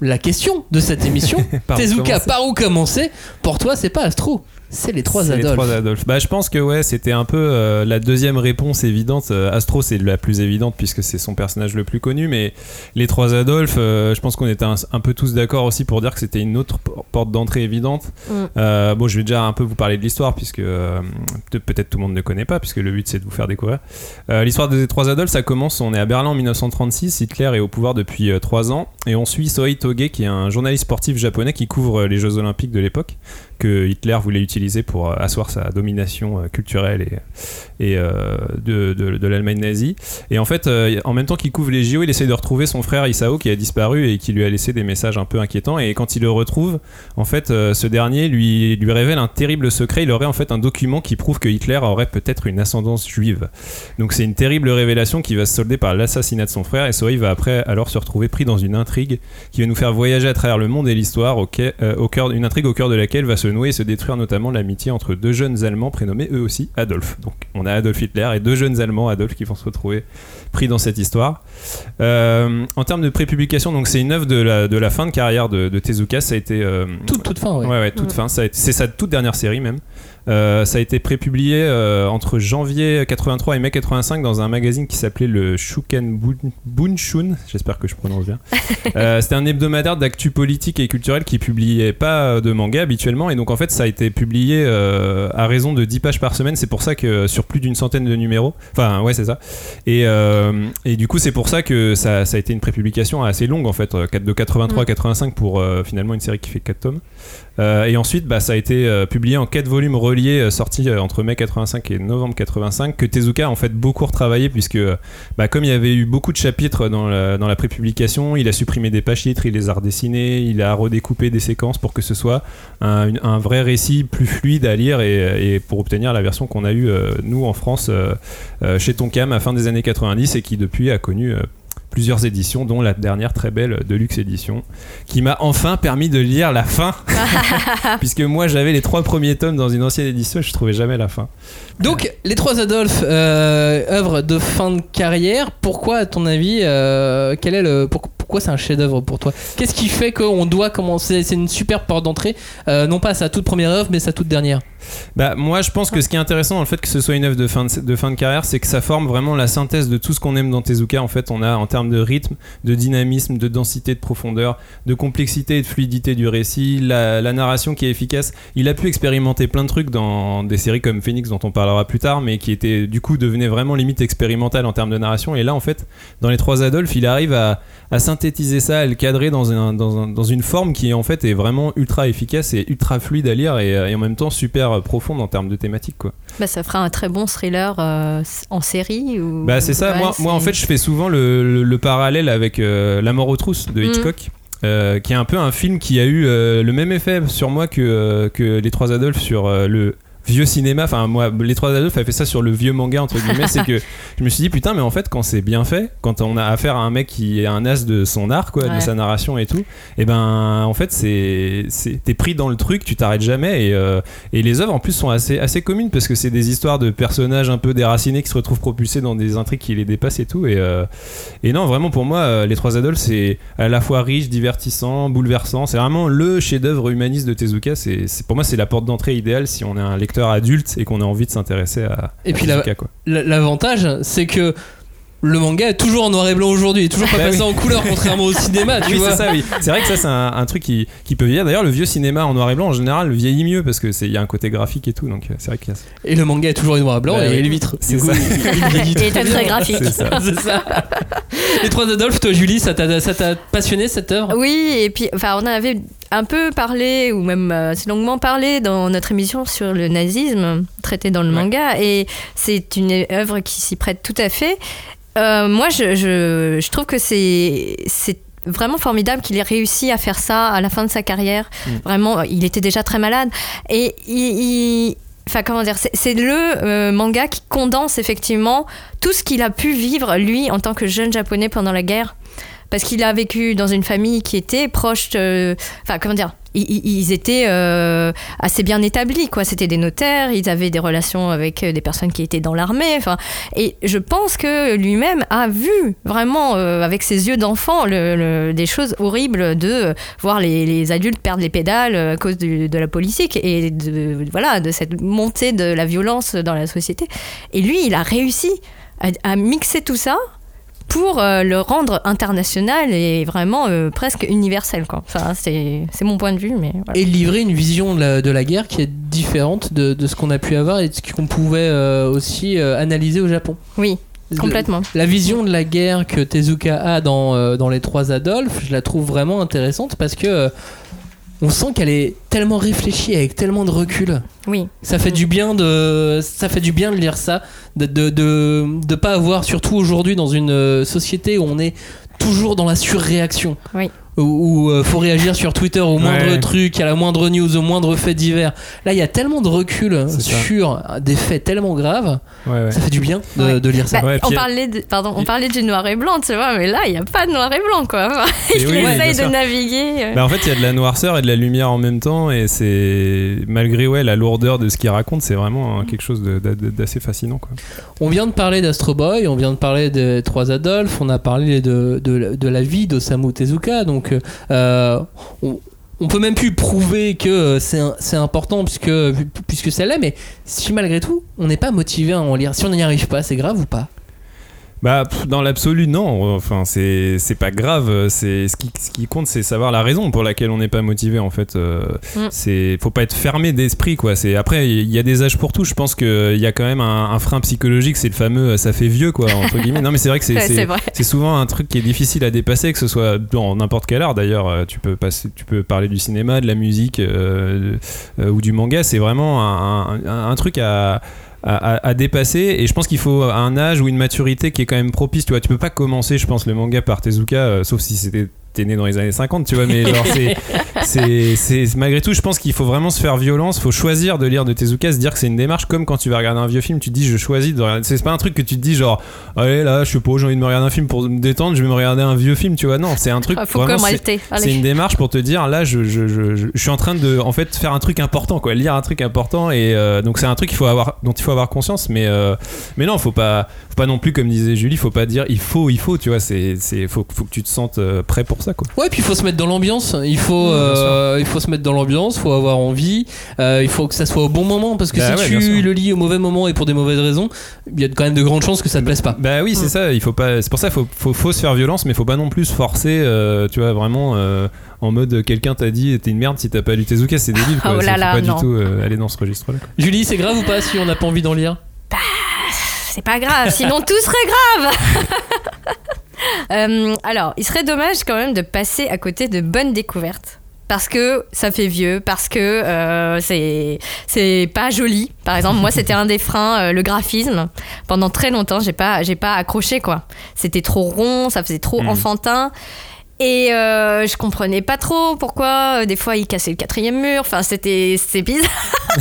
A: la question de cette émission,
B: Par
A: Tezuka, par où commencer? Pour toi, c'est pas Astro, c'est les trois
B: C'est les
A: Adolphes.
B: trois Adolphes. Bah, je pense que ouais, c'était un peu euh, la deuxième réponse évidente. Euh, Astro, c'est la plus évidente puisque c'est son personnage le plus connu, mais les trois Adolphes, euh, je pense qu'on était un, un peu tous d'accord aussi pour dire que c'était une autre porte d'entrée évidente.
C: Mm.
B: Euh, bon, je vais déjà un peu vous parler de l'histoire puisque peut- peut-être tout le monde ne connaît pas puisque le but c'est de vous faire découvrir. L'histoire des trois Adolphes, ça commence. On est à Berlin en 1936. Hitler est au pouvoir depuis trois ans et on suit Sohei Toge qui est un journaliste sportif japonais qui couvre les Jeux Olympiques de l'époque que Hitler voulait utiliser pour euh, asseoir sa domination euh, culturelle et, euh, de, de- l'Allemagne nazie. Et en fait, en même temps qu'il couvre les JO, il essaie de retrouver son frère Isao qui a disparu et qui lui a laissé des messages un peu inquiétants. Et quand il le retrouve, en fait, ce dernier lui, lui révèle un terrible secret. Il aurait en fait un document qui prouve que Hitler aurait peut-être une ascendance juive. Donc c'est une terrible révélation qui va se solder par l'assassinat de son frère. Et Sohei va après alors se retrouver pris dans une intrigue qui va nous faire voyager à travers le monde et l'histoire, au, euh, au une intrigue au cœur de laquelle va et se détruire notamment l'amitié entre deux jeunes Allemands prénommés eux aussi Adolf. Donc on a Adolf Hitler et deux jeunes Allemands Adolf qui vont se retrouver pris dans cette histoire. Euh, en termes de prépublication, donc c'est une œuvre de la, de la fin de carrière de, de Tezuka. Ça a été euh,
A: Toute, toute fin, ouais.
B: Ouais, ouais, toute
C: Mm.
B: fin. C'est sa toute dernière série même. Euh, ça a été prépublié euh, entre janvier 83 et mai 85 dans un magazine qui s'appelait le Shuken Bun- Bunshun. J'espère que je prononce bien. Euh, C'était un hebdomadaire d'actu politique et culturel qui publiait pas de manga habituellement. Et donc en fait, ça a été publié euh, à raison de 10 pages par semaine. C'est pour ça que sur plus d'une centaine de numéros. Enfin, ouais, c'est ça. Et, euh, et du coup, c'est pour ça que ça, ça a été une prépublication assez longue en fait, euh, de 83 à 85 pour euh, finalement une série qui fait 4 tomes. Euh, et ensuite, bah, ça a été euh, publié en 4 volumes reliés, euh, sortis euh, entre mai 85 et novembre 85, que Tezuka a en fait beaucoup retravaillé, puisque bah, comme il y avait eu beaucoup de chapitres dans la, prépublication, il a supprimé des pages titres, il les a redessinés, il a redécoupé des séquences pour que ce soit un, vrai récit plus fluide à lire et, pour obtenir la version qu'on a eue, nous, en France, chez Tonkam à fin des années 90 et qui depuis a connu. Euh, plusieurs éditions, dont la dernière très belle Deluxe édition, qui m'a enfin permis de lire la fin puisque moi j'avais les trois premiers tomes dans une ancienne édition et je trouvais jamais la fin.
A: Donc, les trois Adolphes, euh, œuvre de fin de carrière. Pourquoi, à ton avis, euh, quel est le, pour- pourquoi c'est un chef-d'œuvre pour toi? Qu'est-ce qui fait qu'on doit commencer? C'est une super porte d'entrée, euh, non pas à sa toute première œuvre, mais sa toute dernière.
B: Bah moi je pense que ce qui est intéressant dans le fait que ce soit une œuvre de fin de, carrière, c'est que ça forme vraiment la synthèse de tout ce qu'on aime dans Tezuka. En fait, on a en termes de rythme, de dynamisme, de densité, de profondeur, de complexité et de fluidité du récit, la, narration qui est efficace. Il a pu expérimenter plein de trucs dans des séries comme Phoenix dont on parlera plus tard, mais qui étaient du coup devenaient vraiment limite expérimentales en termes de narration. Et là en fait, dans les trois Adolphes, il arrive à, synthétiser ça, à le cadrer dans, un, dans, un- dans une forme qui en fait est vraiment ultra efficace et ultra fluide à lire et en même temps super profonde en termes de thématique quoi.
C: Bah, ça fera un très bon thriller euh, en série ou...
B: Bah c'est ça,
C: Ouais,
B: moi, moi en fait je fais souvent le, le- le parallèle avec euh, La mort aux trousses de
C: Mm.
B: Hitchcock. euh, qui est un peu un film qui a eu euh, le même effet sur moi que, euh, que Les Trois Adolphes sur euh, le vieux cinéma. Enfin, moi, les trois Adolphes avaient fait ça sur le vieux manga entre guillemets. c'est que je me suis dit putain, mais en fait, quand c'est bien fait, quand on a affaire à un mec qui est un as de son art, quoi,
C: Ouais.
B: de sa narration et tout, et ben en fait, c'est t'es pris dans le truc, tu t'arrêtes jamais. Et, euh, et les œuvres en plus sont assez assez communes parce que c'est des histoires de personnages un peu déracinés qui se retrouvent propulsés dans des intrigues qui les dépassent et tout. Et, euh, et non, vraiment pour moi, euh, les trois Adolphes, c'est à la fois riche, divertissant, bouleversant. C'est vraiment le chef-d'œuvre humaniste de Tezuka. C'est pour moi, c'est la porte d'entrée idéale si on est un lecteur adulte et qu'on a envie de s'intéresser à,
A: Et
B: à
A: puis la- L'avantage, c'est que le manga est toujours en noir et blanc aujourd'hui, il est toujours pas
B: Bah
A: passé
B: oui.
A: en couleur, contrairement au cinéma, tu
B: oui,
A: vois.
B: c'est ça, oui. C'est vrai que ça, c'est un, un truc qui, qui peut vieillir. D'ailleurs, le vieux cinéma en noir et blanc, en général, vieillit mieux parce qu'il y a un côté graphique et tout. Donc, euh, c'est vrai qu'il y a ça.
A: Et le manga est toujours en noir et blanc
B: Bah
A: et
B: oui.
A: les vitres.
B: C'est
A: Du coup,
B: ça.
A: il-
C: Et
A: très
C: graphique.
B: C'est ça.
A: C'est ça. Les trois Adolphes, toi Julie, ça t'a ça t'a passionné cette œuvre?
C: Oui, et puis, enfin, on en avait un peu parlé, ou même euh, assez longuement parlé dans notre émission sur le nazisme, traité dans le
B: Ouais.
C: manga, et c'est une œuvre qui s'y prête tout à fait. Euh, moi, je, je, je trouve que c'est vraiment formidable qu'il ait réussi à faire ça à la fin de sa carrière.
B: Mm.
C: Vraiment, il était déjà très malade. Et il... Enfin, comment dire, c'est- c'est le euh, manga qui condense effectivement tout ce qu'il a pu vivre, lui, en tant que jeune japonais pendant la guerre parce qu'il a vécu dans une famille qui était proche enfin comment dire ils, étaient euh, assez bien établis quoi. C'était des notaires ils avaient des relations avec euh, des personnes qui étaient dans l'armée enfin. Et je pense que lui-même a vu vraiment euh, avec ses yeux d'enfant des choses horribles de voir les, adultes perdre les pédales à cause de la politique et de voilà de cette montée de la violence dans la société. Et lui il a réussi à mixer tout ça pour euh, le rendre international et vraiment euh, presque universel. Quoi. Enfin, c'est c'est mon point de vue, mais voilà.
A: Et livrer une vision de la, de la guerre qui est différente de, de ce qu'on a pu avoir et de ce qu'on pouvait euh, aussi analyser au Japon.
C: Oui, complètement.
A: La vision de la guerre que Tezuka a dans, dans Les Trois Adolphes, je la trouve vraiment intéressante parce que on sent qu'elle est tellement réfléchie avec tellement de recul.
C: Oui,
A: Ça fait du bien de, ça fait du bien de lire ça, de de, de, de pas avoir, surtout aujourd'hui dans une euh, société où on est toujours dans la surréaction.
C: Oui.
A: Où il faut réagir sur Twitter au moindre
B: Ouais.
A: truc, à la moindre news, au moindre fait divers. Là, il y a tellement de recul
B: ça.
A: sur des faits tellement graves,
B: Ouais, ouais.
A: ça fait du bien de,
C: Ouais.
A: de lire ça.
C: Bah,
B: Ouais,
C: on, parlait de, pardon, on parlait du noir et blanc, tu vois, mais là, il n'y a pas de noir et blanc, quoi. Il
B: oui,
C: essaye de naviguer. euh.
B: Bah, en fait, il y a de la noirceur et de la lumière en même temps, et c'est malgré ouais la lourdeur de ce qu'il raconte, c'est vraiment euh, quelque chose d'assez fascinant. Quoi.
A: On vient de parler d'Astro Boy, on vient de parler des Trois Adolphes, on a parlé de, de, de la vie d'Osamu Tezuka, donc euh, on, peut même plus prouver que euh, c'est important puisque, puisque ça mais si malgré tout on n'est pas motivé à en lire, si on n'y arrive pas, c'est grave ou pas?
B: Bah, pff, dans l'absolu, non. Enfin, c'est c'est pas grave. C'est ce qui, ce qui compte, c'est savoir la raison pour laquelle on n'est pas motivé. En fait, Euh,
C: Mm.
B: c'est faut pas être fermé d'esprit, quoi. C'est après, il y a des âges pour tout. Je pense qu'il y a quand même un, un frein psychologique. C'est le fameux, euh, ça fait vieux, quoi, entre guillemets. Non, mais c'est vrai que c'est
C: Ouais,
B: c'est-
C: c'est vrai.
B: c'est souvent un truc qui est difficile à dépasser, que ce soit dans n'importe quel art. D'ailleurs, euh, tu peux passer, tu peux parler du cinéma, de la musique euh, euh, ou du manga. C'est vraiment un, un- un truc à à, dépasser. Et je pense qu'il faut un âge ou une maturité qui est quand même propice tu vois. Tu peux pas commencer je pense le manga par Tezuka euh, sauf si c'était t'es né dans les années 50 tu vois mais genre c'est malgré tout je pense qu'il faut vraiment se faire violence faut choisir de lire de Tezuka se dire que c'est une démarche comme quand tu vas regarder un vieux film tu te dis je choisis de regarder c'est pas un truc que tu te dis genre allez là je sais pas j'ai envie de me regarder un film pour me détendre je vais me regarder un vieux film tu vois non c'est un truc
C: Ah,
B: c'est- une démarche pour te dire là je, je, je, je- suis en train de en fait faire un truc important quoi lire un truc important et euh, donc c'est un truc qu'il faut avoir dont il faut avoir conscience mais euh, mais non faut pas faut pas non plus comme disait Julie faut pas dire il faut il faut tu vois c'est c'est faut, faut que tu te sentes euh, prêt pour ça quoi
A: Ouais, puis il faut se mettre dans l'ambiance. Il faut, euh, il faut se mettre dans l'ambiance. Faut avoir envie. euh, il faut que ça soit au bon moment parce que
B: Bah
A: si
B: ouais,
A: tu le lis au mauvais moment et pour des mauvaises raisons, il y a quand même de grandes chances que ça te plaise pas.
B: bah oui c'est ça il faut pas c'est pour ça faut, faut faut se faire violence mais faut pas non plus se forcer euh, tu vois vraiment euh, en mode quelqu'un t'a dit t'es une merde si t'as pas lu Tezuka c'est débile quoi
C: Oh là
B: faut
C: là,
B: pas
C: non.
B: du tout euh, aller dans ce registre là
A: Julie, c'est grave ou pas si on n'a pas envie d'en lire?
C: C'est pas grave, sinon tout serait grave. Euh, alors, il serait dommage quand même de passer à côté de bonnes découvertes. Parce que ça fait vieux, parce que euh, c'est c'est pas joli. Par exemple, moi c'était un des freins, euh, le graphisme. Pendant très longtemps, j'ai pas j'ai pas accroché quoi. C'était trop rond, ça faisait trop
B: Mhm.
C: enfantin. Et euh, je comprenais pas trop pourquoi euh, des fois il cassait le quatrième mur. Enfin, c'était bizarre.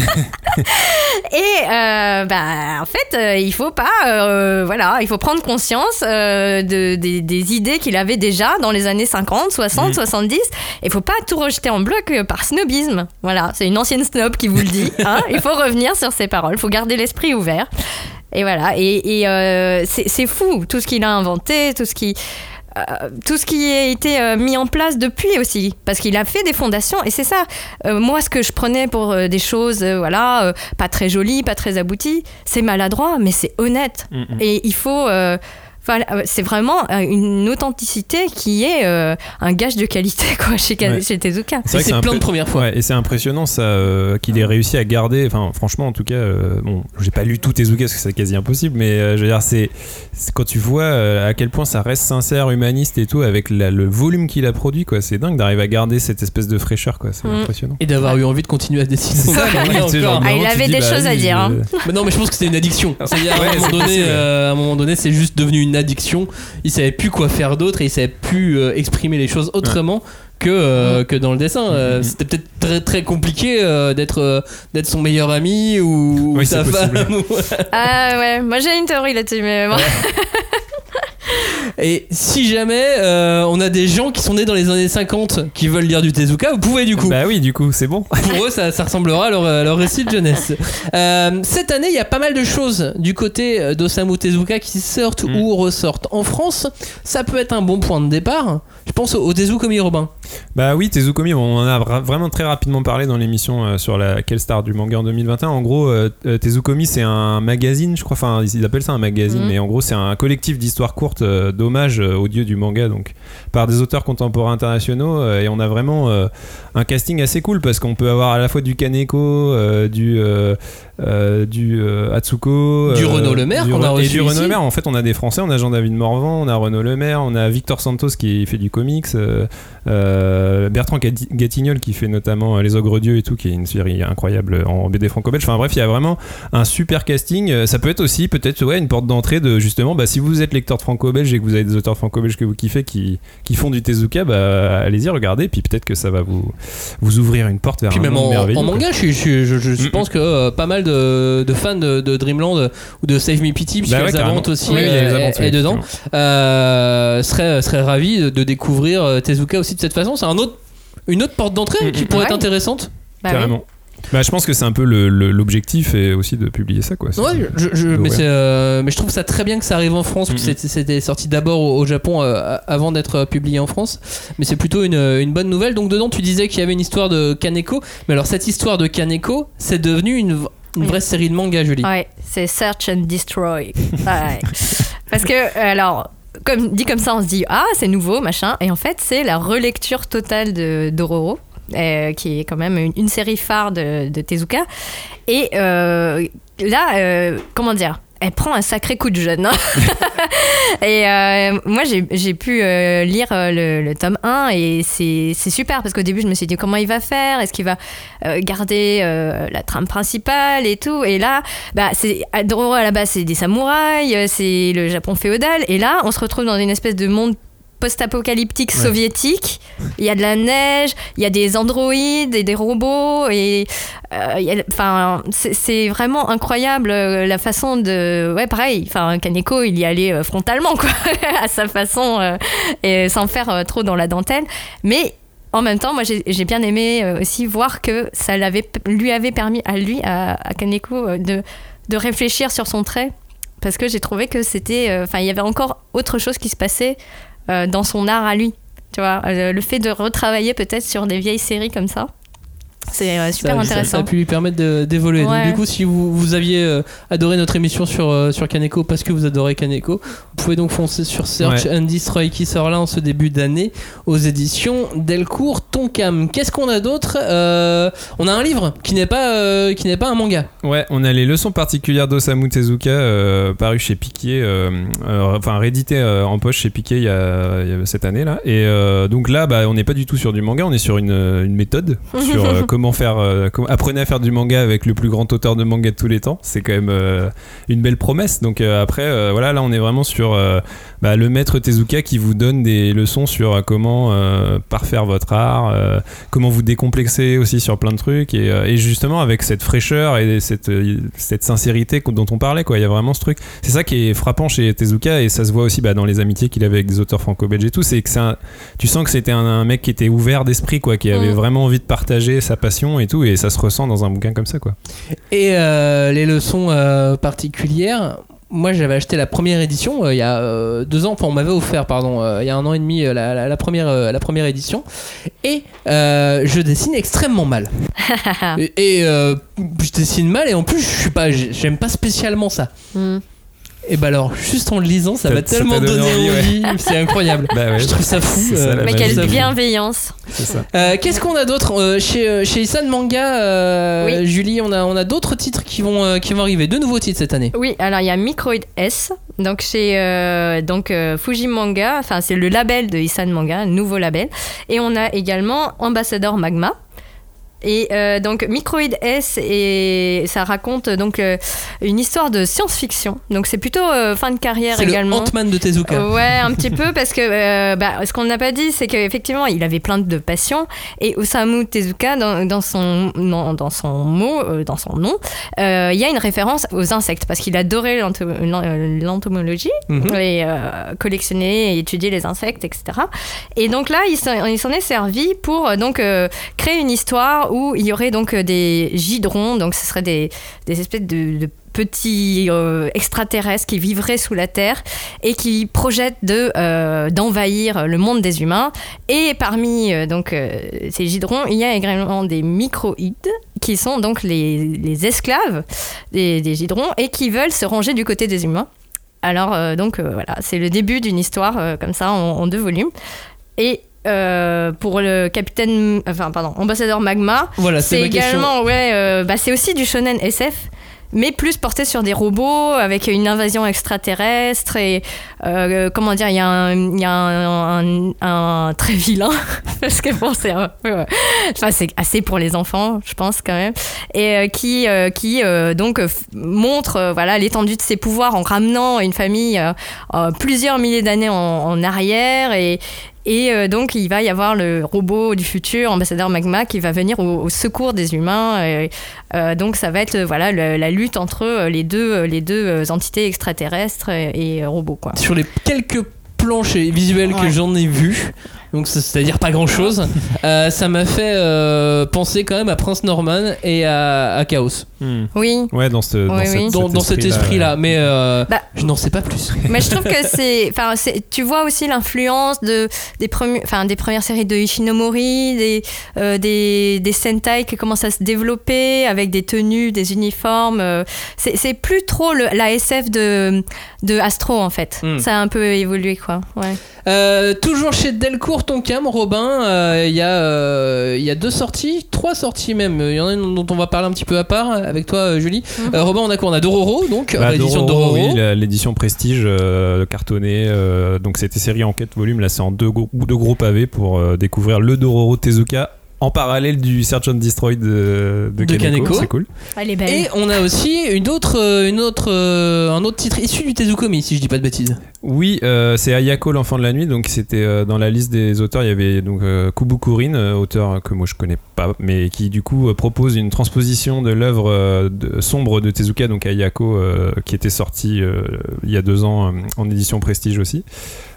C: Et euh, bah, en fait, euh, il faut pas, euh, voilà, il faut prendre conscience de, des, des idées qu'il avait déjà dans les années 50, 60, 70. Il faut pas tout rejeter en bloc par snobisme. Voilà, c'est une ancienne snob qui vous le dit. hein. Il faut revenir sur ses paroles. Il faut garder l'esprit ouvert. Et voilà. Et, et, c'est fou tout ce qu'il a inventé, tout ce qui euh, tout ce qui a été euh, mis en place depuis aussi, parce qu'il a fait des fondations, et c'est ça. Euh, moi, ce que je prenais pour des choses, voilà, pas très jolies, pas très abouties, c'est maladroit, mais c'est honnête.
B: Mm, mm.
C: Et il faut. Euh, Enfin, c'est vraiment euh, une authenticité qui est euh, un gage de qualité quoi, chez,
B: Ouais.
C: chez Tezuka.
B: C'est
A: c'est plein
B: peu-
A: de premières fois.
B: Ouais, et c'est impressionnant ça euh, qu'il ait réussi à garder. Enfin, franchement, en tout cas, euh, bon, j'ai pas lu tout Tezuka parce que c'est quasi impossible, mais euh, je veux dire, c'est c'est quand tu vois euh, à quel point ça reste sincère, humaniste et tout, avec la- le volume qu'il a produit, quoi. C'est dingue d'arriver à garder cette espèce de fraîcheur, quoi. C'est
C: Mm.
B: impressionnant.
A: Et d'avoir eu envie de continuer à dessiner.
B: C'est ça,
A: Ouais,
B: genre.
C: Ah, il avait
B: dis,
C: des
B: bah,
C: choses à dire, hein.
B: je-
A: Mais non, mais je pense que c'était une addiction. À,
B: Ouais,
A: un moment
B: c'est
A: donné,
B: possible.
A: à un moment donné, c'est juste devenu une addiction. Il savait plus quoi faire d'autre et il savait plus euh, exprimer les choses autrement que, euh, que dans le dessin. Euh,
B: Mhm.
A: C'était peut-être très très compliqué euh, d'être euh, d'être son meilleur ami ou
B: Oui,
A: sa
B: c'est
A: femme.
B: possible.
A: ou-
C: Ah ouais, moi j'ai une théorie là-dessus, mais bon.
A: Et si jamais euh, on a des gens qui sont nés dans les années 50 qui veulent lire du Tezuka, vous pouvez du coup.
B: Bah oui, du coup, c'est bon.
A: Pour eux, ça, ça ressemblera à leur, à leur récit de jeunesse. Euh, cette année, il y a pas mal de choses du côté euh, d'Osamu Tezuka qui sortent
B: Mm.
A: ou ressortent. En France, ça peut être un bon point de départ. Je pense au, au Tezukomi Robin.
B: Bah oui, Tezukomi, on en a vra- vraiment très rapidement parlé dans l'émission euh, sur la quelle star du manga en 2021. En gros, euh, euh, Tezukomi, c'est un magazine, je crois, enfin, ils appellent ça un magazine,
C: Mhm.
B: mais en gros, c'est un collectif d'histoires courtes d'hommage euh, au dieu du manga, donc par des auteurs contemporains internationaux. et on a vraiment un casting assez cool parce qu'on peut avoir à la fois du Kaneko, du, euh, du euh, Atsuko,
A: Du
B: euh,
A: Renaud Lemaire
B: du
A: qu'on a
B: Re-
A: reçu
B: Et du Renaud
A: ici.
B: Lemaire, en fait, on a des Français, on a Jean-David Morvan, on a Renaud Lemaire, on a Victor Santos qui fait du comics. Bertrand Gati- Gatignol qui fait notamment Les Ogres Dieux et tout, qui est une série incroyable en BD franco-belge. Enfin bref, il y a vraiment un super casting. Ça peut être aussi peut-être ouais, une porte d'entrée de justement, bah, si vous êtes lecteur de franco-belge et que vous avez des auteurs franco-belges que vous kiffez qui, qui font du Tezuka, bah, allez-y, regardez. Puis peut-être que ça va vous, vous ouvrir une porte vers
A: Puis
B: un
A: même
B: monde
A: en,
B: merveilleux,
A: en manga, je, je, je- je
B: Mm,
A: pense que euh, pas mal de, de fans de, de Dreamland ou de Save Me Pity, puisque
B: Bah ouais,
A: les. Avantes aussi
B: Oui, les
A: euh, est, est dedans, euh, seraient serait ravis de, de découvrir euh, Tezuka aussi de cette façon. C'est un autre, une autre porte d'entrée
B: Mm,
A: qui
B: mm.
A: pourrait être intéressante.
C: Bah oui.
B: Carrément. Bah, je pense que c'est un peu le- le- l'objectif et aussi de publier ça. Quoi.
A: Ouais, je, je- mais, euh, mais je trouve ça très bien que ça arrive en France, que
B: Mhm.
A: c'était- sorti d'abord au, au Japon euh, avant d'être publié en France. Mais c'est plutôt une, une bonne nouvelle. Donc dedans, tu disais qu'il y avait une histoire de Kaneko. Mais alors, cette histoire de Kaneko, c'est devenu une, une vraie série de manga, Julie.
C: Ouais, c'est Search and Destroy. Ouais. Parce que, euh, alors, comme, dit comme ça, on se dit, ah, c'est nouveau, machin. Et en fait, c'est la relecture totale de Dororo. euh, qui est quand même une, une série phare de, de Tezuka. Et euh, là, euh, comment dire? Elle prend un sacré coup de jeune. hein. et euh, moi, j'ai pu euh, lire euh, le, tome 1 et c'est super parce qu'au début, je me suis dit comment il va faire? Est-ce qu'il va garder la trame principale et tout? Et là, bah, c'est à la base, c'est des samouraïs, c'est le Japon féodal. Et là, on se retrouve dans une espèce de monde post-apocalyptique
B: Ouais.
C: soviétique. Il y a de la neige, il y a des androïdes et des robots et euh, enfin c'est c'est vraiment incroyable euh, la façon de ouais pareil enfin Kaneko il y allait euh, frontalement quoi à sa façon euh, et sans faire trop dans la dentelle mais en même temps, moi, j'ai bien aimé aussi voir que ça l'avait, lui avait permis à lui, à, à Kaneko, de, de réfléchir sur son trait. Parce que j'ai trouvé que c'était. euh, Enfin, il y avait encore autre chose qui se passait dans son art à lui. Tu vois, Euh, le fait de retravailler peut-être sur des vieilles séries comme ça, c'est euh, super
A: ça,
C: intéressant.
A: Ça a pu lui permettre d'évoluer. Donc,
C: Ouais.
A: du coup, si vous, vous aviez euh, adoré notre émission sur, euh, sur Kaneko parce que vous adorez Kaneko, vous pouvez donc foncer sur Search
B: Ouais.
A: and Destroy qui sort là en ce début d'année aux éditions Delcourt Tonkam. Qu'est-ce qu'on a d'autre Euh, On a un livre qui n'est pas, euh, qui n'est pas un manga.
B: Ouais, on a les leçons particulières d'Osamu Tezuka euh, paru chez Piquet, euh, euh, enfin réédité euh, en poche chez Piquet il y a, il y a cette année là. Et euh, donc là, bah, on n'est pas du tout sur du manga, on est sur une, une méthode sur euh, comment faire, euh, apprenez à faire du manga avec le plus grand auteur de manga de tous les temps. C'est quand même euh, une belle promesse. Donc euh, après, voilà, là on est vraiment sur bah, le maître Tezuka qui vous donne des leçons sur euh, comment euh, parfaire votre art, euh, comment vous décomplexer aussi sur plein de trucs et, euh, et justement avec cette fraîcheur et cette, euh, cette sincérité dont on parlait quoi. Il y a vraiment ce truc. C'est ça qui est frappant chez Tezuka et ça se voit aussi bah, dans les amitiés qu'il avait avec des auteurs franco-belges et tout. C'est que un- tu sens que c'était un, un mec qui était ouvert d'esprit quoi, qui avait
C: Mm.
B: vraiment envie de partager sa passion et tout et ça se ressent dans un bouquin comme ça quoi.
A: Et euh, les leçons euh, particulières, moi j'avais acheté la première édition euh, il y a euh, deux ans, enfin on m'avait offert, pardon, euh, il y a un an et demi la, la- la première, la première édition. Et je dessine extrêmement mal. et et, je dessine mal et en plus je suis pas, j'aime pas spécialement ça.
C: Hmm.
A: Et bah alors, juste en le lisant, ça m'a tellement
B: donné envie,
A: envie, c'est incroyable.
B: Bah ouais.
A: Je trouve ça fou.
B: Ça, la
C: Mais quelle bienveillance.
B: C'est ça.
A: Euh, Qu'est-ce qu'on a d'autre Euh, chez euh, chez Isan Manga euh,
C: Oui.
A: Julie on a on a d'autres titres qui vont euh, qui vont arriver deux nouveaux titres cette année
C: Oui, alors il y a Microid S, donc chez euh, donc euh, Fuji Manga, enfin c'est le label de Isan Manga, un nouveau label, et on a également Ambassador Magma. Et euh, donc Microid S et ça raconte donc euh, une histoire de science-fiction. Donc c'est plutôt euh, fin de carrière
A: c'est le
C: également.
A: Ant-Man de Tezuka
C: Ouais, un petit peu parce que bah, ce qu'on n'a pas dit, c'est qu'effectivement, il avait plein de passions et Osamu Tezuka, dans, dans son dans son mot, dans son nom, il y a une référence aux insectes parce qu'il adorait l'ento- l'en- l'entomologie
A: Mhm.
C: et collectionner et étudier les insectes, etc. Et donc là, il s'en il s'en est servi pour donc créer une histoire où il y aurait donc euh, des gidrons, donc ce seraient des, des espèces de, petits euh, extraterrestres qui vivraient sous la Terre et qui projettent de euh, d'envahir le monde des humains. Et parmi donc ces gidrons, il y a également des microïdes qui sont donc les, les esclaves des, gidrons et qui veulent se ranger du côté des humains. Alors donc voilà, c'est le début d'une histoire comme ça en, en deux volumes. Et euh, pour le capitaine, enfin pardon, ambassadeur Magma,
A: voilà c'est question.
C: également, ouais, euh, bah, c'est aussi du shonen SF, mais plus porté sur des robots avec une invasion extraterrestre et euh, comment dire, il y a un, y a un, un- un très vilain parce que bon, c'est un peu, enfin c'est assez pour les enfants, je pense quand même, et qui qui donc montre voilà l'étendue de ses pouvoirs en ramenant une famille plusieurs milliers d'années en, en arrière et et euh, donc, il va y avoir le robot du futur, ambassadeur Magma, qui va venir au, au secours des humains. Et, euh, donc, ça va être euh, voilà le- la lutte entre les deux, les deux entités extraterrestres et, et, robots. Quoi.
A: sur les quelques planches et visuels que j'en ai vus donc c'est- c'est-à-dire pas grand chose ça m'a fait euh, penser quand même à Prince Norman et à, à Chaos
B: Hmm.
C: Oui,
B: Ouais, dans, ce, dans,
C: Oui,
B: cette-
C: oui.
A: dans, dans cet
B: esprit-là,
A: mais euh,
C: Bah,
A: je n'en sais pas plus
C: mais je trouve que c'est, tu vois aussi l'influence de des premiers, enfin, des premières séries de Ishinomori, des euh, des, des Sentai qui commencent à se développer avec des tenues, des uniformes. euh, c'est, c'est plus trop le, la SF de de Astro en fait.
A: Hmm.
C: Ça a un peu évolué quoi. Ouais.
A: Euh, toujours chez Delcourt Tonkam, Robin, euh, il y, a, euh, il y a deux sorties, trois sorties même. Il y en a une dont on va parler un petit peu à part avec toi, Julie.
C: Mhm.
A: Euh, Robin, on a quoi? On a Dororo, donc
B: Bah,
A: l'édition de
B: Dororo,
A: Dororo.
B: oui, l'édition Prestige euh, cartonnée. euh, donc c'était série en quatre volumes. Là, c'est en deux, gros- deux gros pavés pour euh, découvrir le Dororo Tezuka en parallèle du Search and Destroy de, de,
A: De Kaneko.
B: C'est cool.
C: Elle est belle.
A: Et on a aussi une autre, euh, une autre, euh, un autre titre issu du Tezukomi, si je dis pas de bêtises.
B: Oui, euh, c'est Ayako, l'enfant de la nuit. Donc c'était euh, dans la liste des auteurs. Il y avait donc euh, Kubukurin, auteur que moi je connais pas, mais qui du coup propose une transposition de l'œuvre euh, sombre de Tezuka, donc Ayako, euh, qui était sortie euh, il y a deux ans euh, en édition Prestige aussi.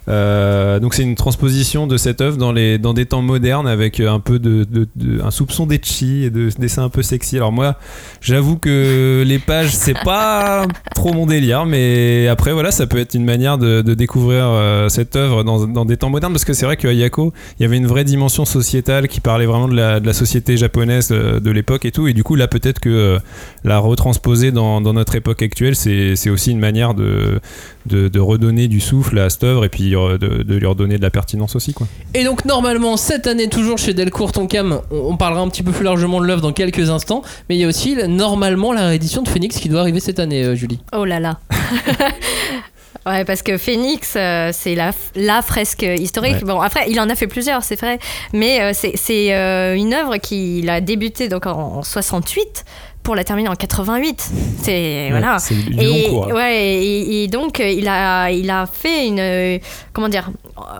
B: Euh, donc c'est une transposition de cette œuvre dans, les, dans des temps modernes avec un peu de, de- de- un soupçon d'etchi et de dessin un peu sexy. Alors moi, j'avoue que les pages c'est pas trop mon délire, mais après voilà, ça peut être une manière de, de découvrir euh, cette œuvre dans, dans des temps modernes parce que c'est vrai que Ayako, il y avait une vraie dimension sociétale qui parlait vraiment de la, société japonaise euh, de l'époque et tout, et du coup là peut-être que euh, la retransposer dans, dans notre époque actuelle, c'est c'est aussi une manière de, de, de redonner du souffle à cette œuvre et puis euh, de, de lui redonner de la pertinence aussi quoi.
A: Et donc normalement cette année toujours chez Delcourt Tonkam, on, on parlera un petit peu plus largement de l'œuvre dans quelques instants, mais il y a aussi normalement la réédition de Phoenix qui doit arriver cette année, euh, Julie.
C: Oh là là. Ouais, parce que Phoenix, euh, c'est la, la fresque historique.
B: Ouais.
C: Bon, après, il en a fait plusieurs, c'est vrai. Mais euh, c'est euh, une œuvre qu'il a débuté donc, en, en 68 pour la terminer en 88. C'est
B: Ouais,
C: voilà.
B: c'est du
C: Et,
B: long cours.
C: ouais, et, et donc euh, il a, il a fait une. euh, Comment dire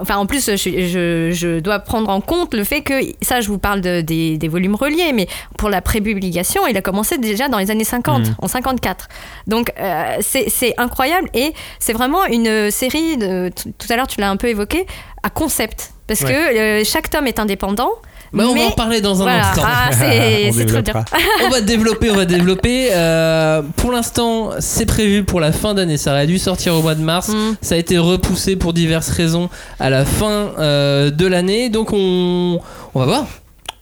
C: Enfin, en plus, je, je, je dois prendre en compte le fait que, ça, je vous parle de- des, des volumes reliés, mais pour la prépublication, il a commencé déjà dans les années 50,
B: Mhm.
C: en 54. Donc, euh, c'est incroyable et c'est vraiment une série, de, tout tout à l'heure, tu l'as un peu évoqué, à concept. Parce
B: Ouais.
C: que euh, chaque tome est indépendant.
A: Bah, on
C: mais-
A: va en parler dans un
C: voilà.
A: instant.
C: Ah, c'est
B: On
C: c'est trop dur.
B: développera.
A: on va développer, on va développer. Euh, pour l'instant, c'est prévu pour la fin d'année. Ça aurait dû sortir au mois de mars.
C: Mm.
A: Ça a été repoussé pour diverses raisons à la fin euh, de l'année. Donc on, on va voir.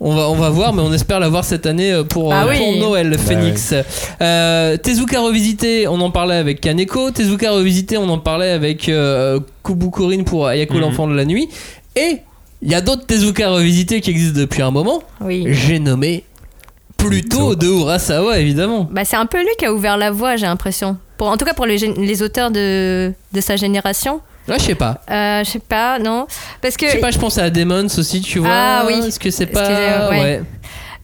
A: On va, on va voir, mais on espère l'avoir cette année euh, pour,
C: Ah
A: euh,
C: oui.
A: pour Noël, le Phoenix. Euh, Tezuka revisité, on en parlait avec Kaneko. Tezuka revisité, on en parlait avec euh, Kubukorin pour Ayako
B: Mhm.
A: l'enfant de la nuit. Et il y a d'autres Tezuka revisités qui existent depuis un moment.
C: Oui.
A: J'ai nommé plutôt de Urasawa, évidemment.
C: Bah, c'est un peu lui qui a ouvert la voie, j'ai l'impression. Pour, en tout cas pour les, auteurs de, de sa génération.
A: Là, je sais pas.
C: Euh, je sais pas, non. Parce que,
A: Je sais pas, je pense à Demons aussi, tu vois.
C: Ah oui.
A: Est-ce que c'est
C: que
A: pas.
C: ouais.
A: ouais.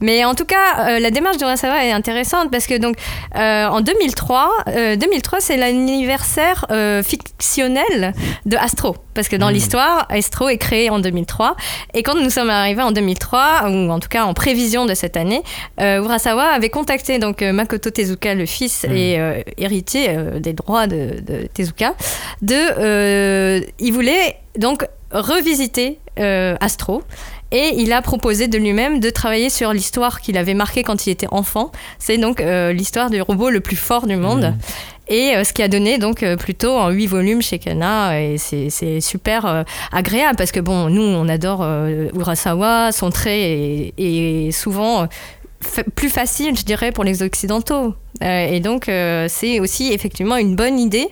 C: Mais en tout cas, euh, la démarche de Urasawa est intéressante parce que donc euh, en 2003, euh, 2003 c'est l'anniversaire euh, fictionnel de Astro parce que dans
B: Mhm.
C: l'histoire, Astro est créé en 2003 et quand nous sommes arrivés en 2003 ou en tout cas en prévision de cette année, euh, Urasawa avait contacté donc euh, Makoto Tezuka le fils
B: Mhm.
C: et euh, héritier euh, des droits de, de Tezuka de euh, il voulait donc revisiter euh, Astro et il a proposé de lui-même de travailler sur l'histoire qu'il avait marquée quand il était enfant. C'est donc euh, l'histoire du robot le plus fort du monde. Et euh, ce qui a donné donc euh, plutôt en 8 volumes chez Kana. Et c'est super agréable parce que bon, nous on adore Urasawa, son trait est, souvent plus facile, je dirais, pour les Occidentaux. Et donc c'est aussi effectivement une bonne idée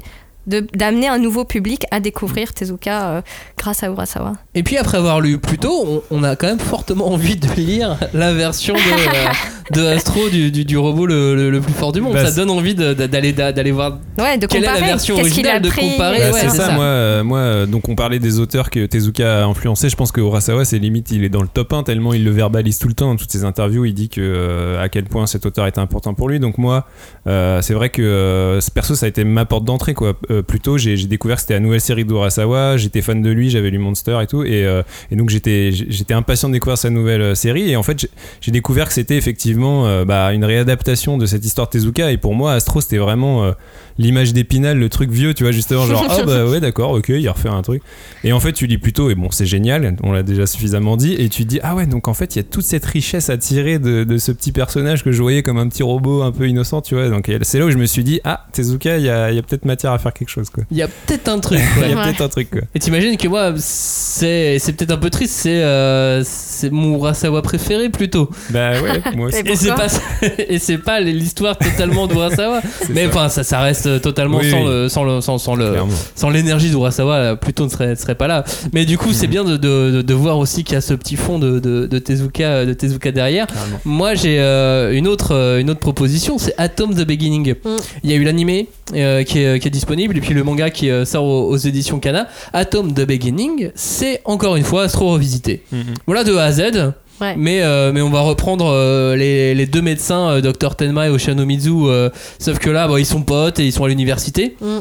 C: d'amener un nouveau public à découvrir Tezuka euh, grâce à Urasawa.
A: Et puis après avoir lu plus tôt, on, on a quand même fortement envie de lire la version de, de Astro du, du, du robot le, le- le plus fort du monde.
B: Bah,
A: ça donne envie d'aller d'aller voir.
C: Ouais, de
A: Quelle est la version
C: Qu'est-ce qu'il a
A: originale, de comparer,
B: Bah,
A: ouais,
B: c'est ça,
A: ça.
B: moi, euh, moi euh, donc on parlait des auteurs que Tezuka a influencé. Je pense que Urasawa, c'est limite, il est dans le top 1 tellement il le verbalise tout le temps. Dans toutes ses interviews, il dit que euh, à quel point cet auteur était important pour lui. Donc moi, euh, c'est vrai que euh, ce perso, ça a été ma porte d'entrée. quoi. Euh, plutôt, j'ai découvert que c'était la nouvelle série d'Urasawa. J'étais fan de lui, j'avais lu Monster et tout. Et, euh, et donc j'étais j'étais impatient de découvrir sa nouvelle série. Et en fait, j'ai découvert que c'était effectivement euh, bah, une réadaptation de cette histoire de Tezuka. Et pour moi, Astro, c'était vraiment euh, l'image d'Épinal, le truc vieux, tu vois, justement, genre, ah bah ouais, d'accord, ok, il refait un truc. Et en fait, tu lis plutôt, et bon, c'est génial, on l'a déjà suffisamment dit, et tu dis, ah ouais, donc en fait, il y a toute cette richesse à tirer de, de ce petit personnage que je voyais comme un petit robot un peu innocent, tu vois. Donc c'est là où je me suis dit, ah, Tezuka, il y a, il y a peut-être matière à faire quelque chose, quoi.
A: Il y a peut-être un truc.
B: Il y
A: quoi.
B: a peut-être un truc, quoi.
A: Et t'imagines que moi, c'est c'est peut-être un peu triste, c'est euh, c'est mon Urasawa préféré plutôt.
B: Bah ouais, moi aussi.
C: Et
A: c'est pas et c'est pas l'histoire totalement d'Urasawa. Mais
B: ça.
A: enfin, ça, ça reste totalement
B: Oui,
A: sans,
B: oui.
A: Le, sans le sans, sans le
B: Clairement.
A: sans l'énergie d'Urasawa, euh, plutôt ne serait, ne serait pas là. Mais du coup, c'est bien de, de, de- de voir aussi qu'il y a ce petit fond de, de, de Tezuka, de Tezuka derrière.
B: Carrément.
A: Moi, j'ai euh, une, autre, euh, une autre proposition, c'est Atom the Beginning.
C: Mm.
A: Il y a eu l'animé euh, qui, est, qui est disponible et puis le manga qui euh, sort aux, aux éditions Kana. Atom the Beginning, c'est encore une fois Astro revisité.
B: Mhm.
A: Voilà de A à Z.
C: Ouais.
A: Mais, euh, mais on va reprendre euh, les, les deux médecins, euh, Dr Tenma et Oshinomizu, euh, sauf que là, bon, ils sont potes et ils sont à l'université.
C: Mm.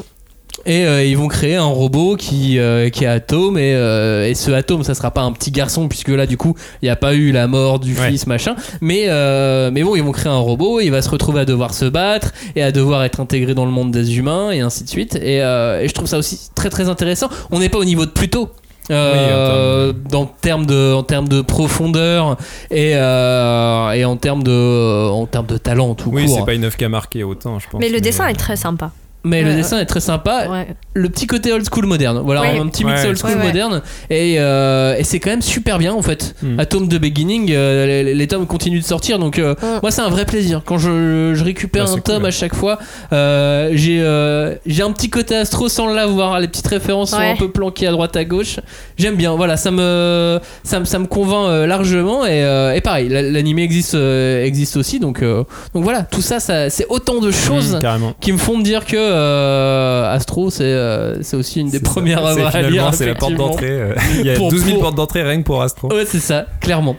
A: Et euh, ils vont créer un robot qui, euh, qui est Atome. Et, euh, et ce Atome, ça sera pas un petit garçon, puisque là, du coup, il n'y a pas eu la mort du
B: Ouais.
A: fils, machin. Mais, euh, mais bon, ils vont créer un robot. Il va se retrouver à devoir se battre et à devoir être intégré dans le monde des humains, et ainsi de suite. Et, euh, et je trouve ça aussi très très intéressant. On n'est pas au niveau de Pluto. Euh, en termes de en termes de profondeur et, euh, et en termes de en termes de talent tout
B: Oui,
A: court
B: c'est pas une œuvre qui a marqué autant, je pense.
C: Mais le dessin
B: euh,
C: est très sympa.
A: Mais le dessin est très sympa
C: Ouais.
A: le petit côté old school moderne voilà
C: Ouais.
A: un petit mix
B: Ouais.
A: old school
C: Ouais, ouais.
A: moderne et, euh, et c'est quand même super bien en fait
B: Mm.
A: Atom de Beginning euh, les, les tomes continuent de sortir donc euh,
C: Mm.
A: moi c'est un vrai plaisir quand je, je récupère un tome
B: cool.
A: à chaque fois euh, j'ai euh, j'ai un petit côté astro sans l'avoir les petites références sont un peu planquées à droite à gauche j'aime bien voilà ça me ça me, ça me convainc euh, largement et, euh, et pareil la- l'animé existe euh, existe aussi donc euh, donc voilà tout ça, ça c'est autant de choses
B: mm, carrément.
A: qui me font me dire que euh, Astro, c'est euh, c'est aussi une des
B: ça.
A: premières œuvres à lire.
B: c'est la porte d'entrée. euh, Il y a
A: Pour-
B: 12 000
A: pour-
B: portes d'entrée rien que pour Astro.
A: Ouais, c'est ça, clairement.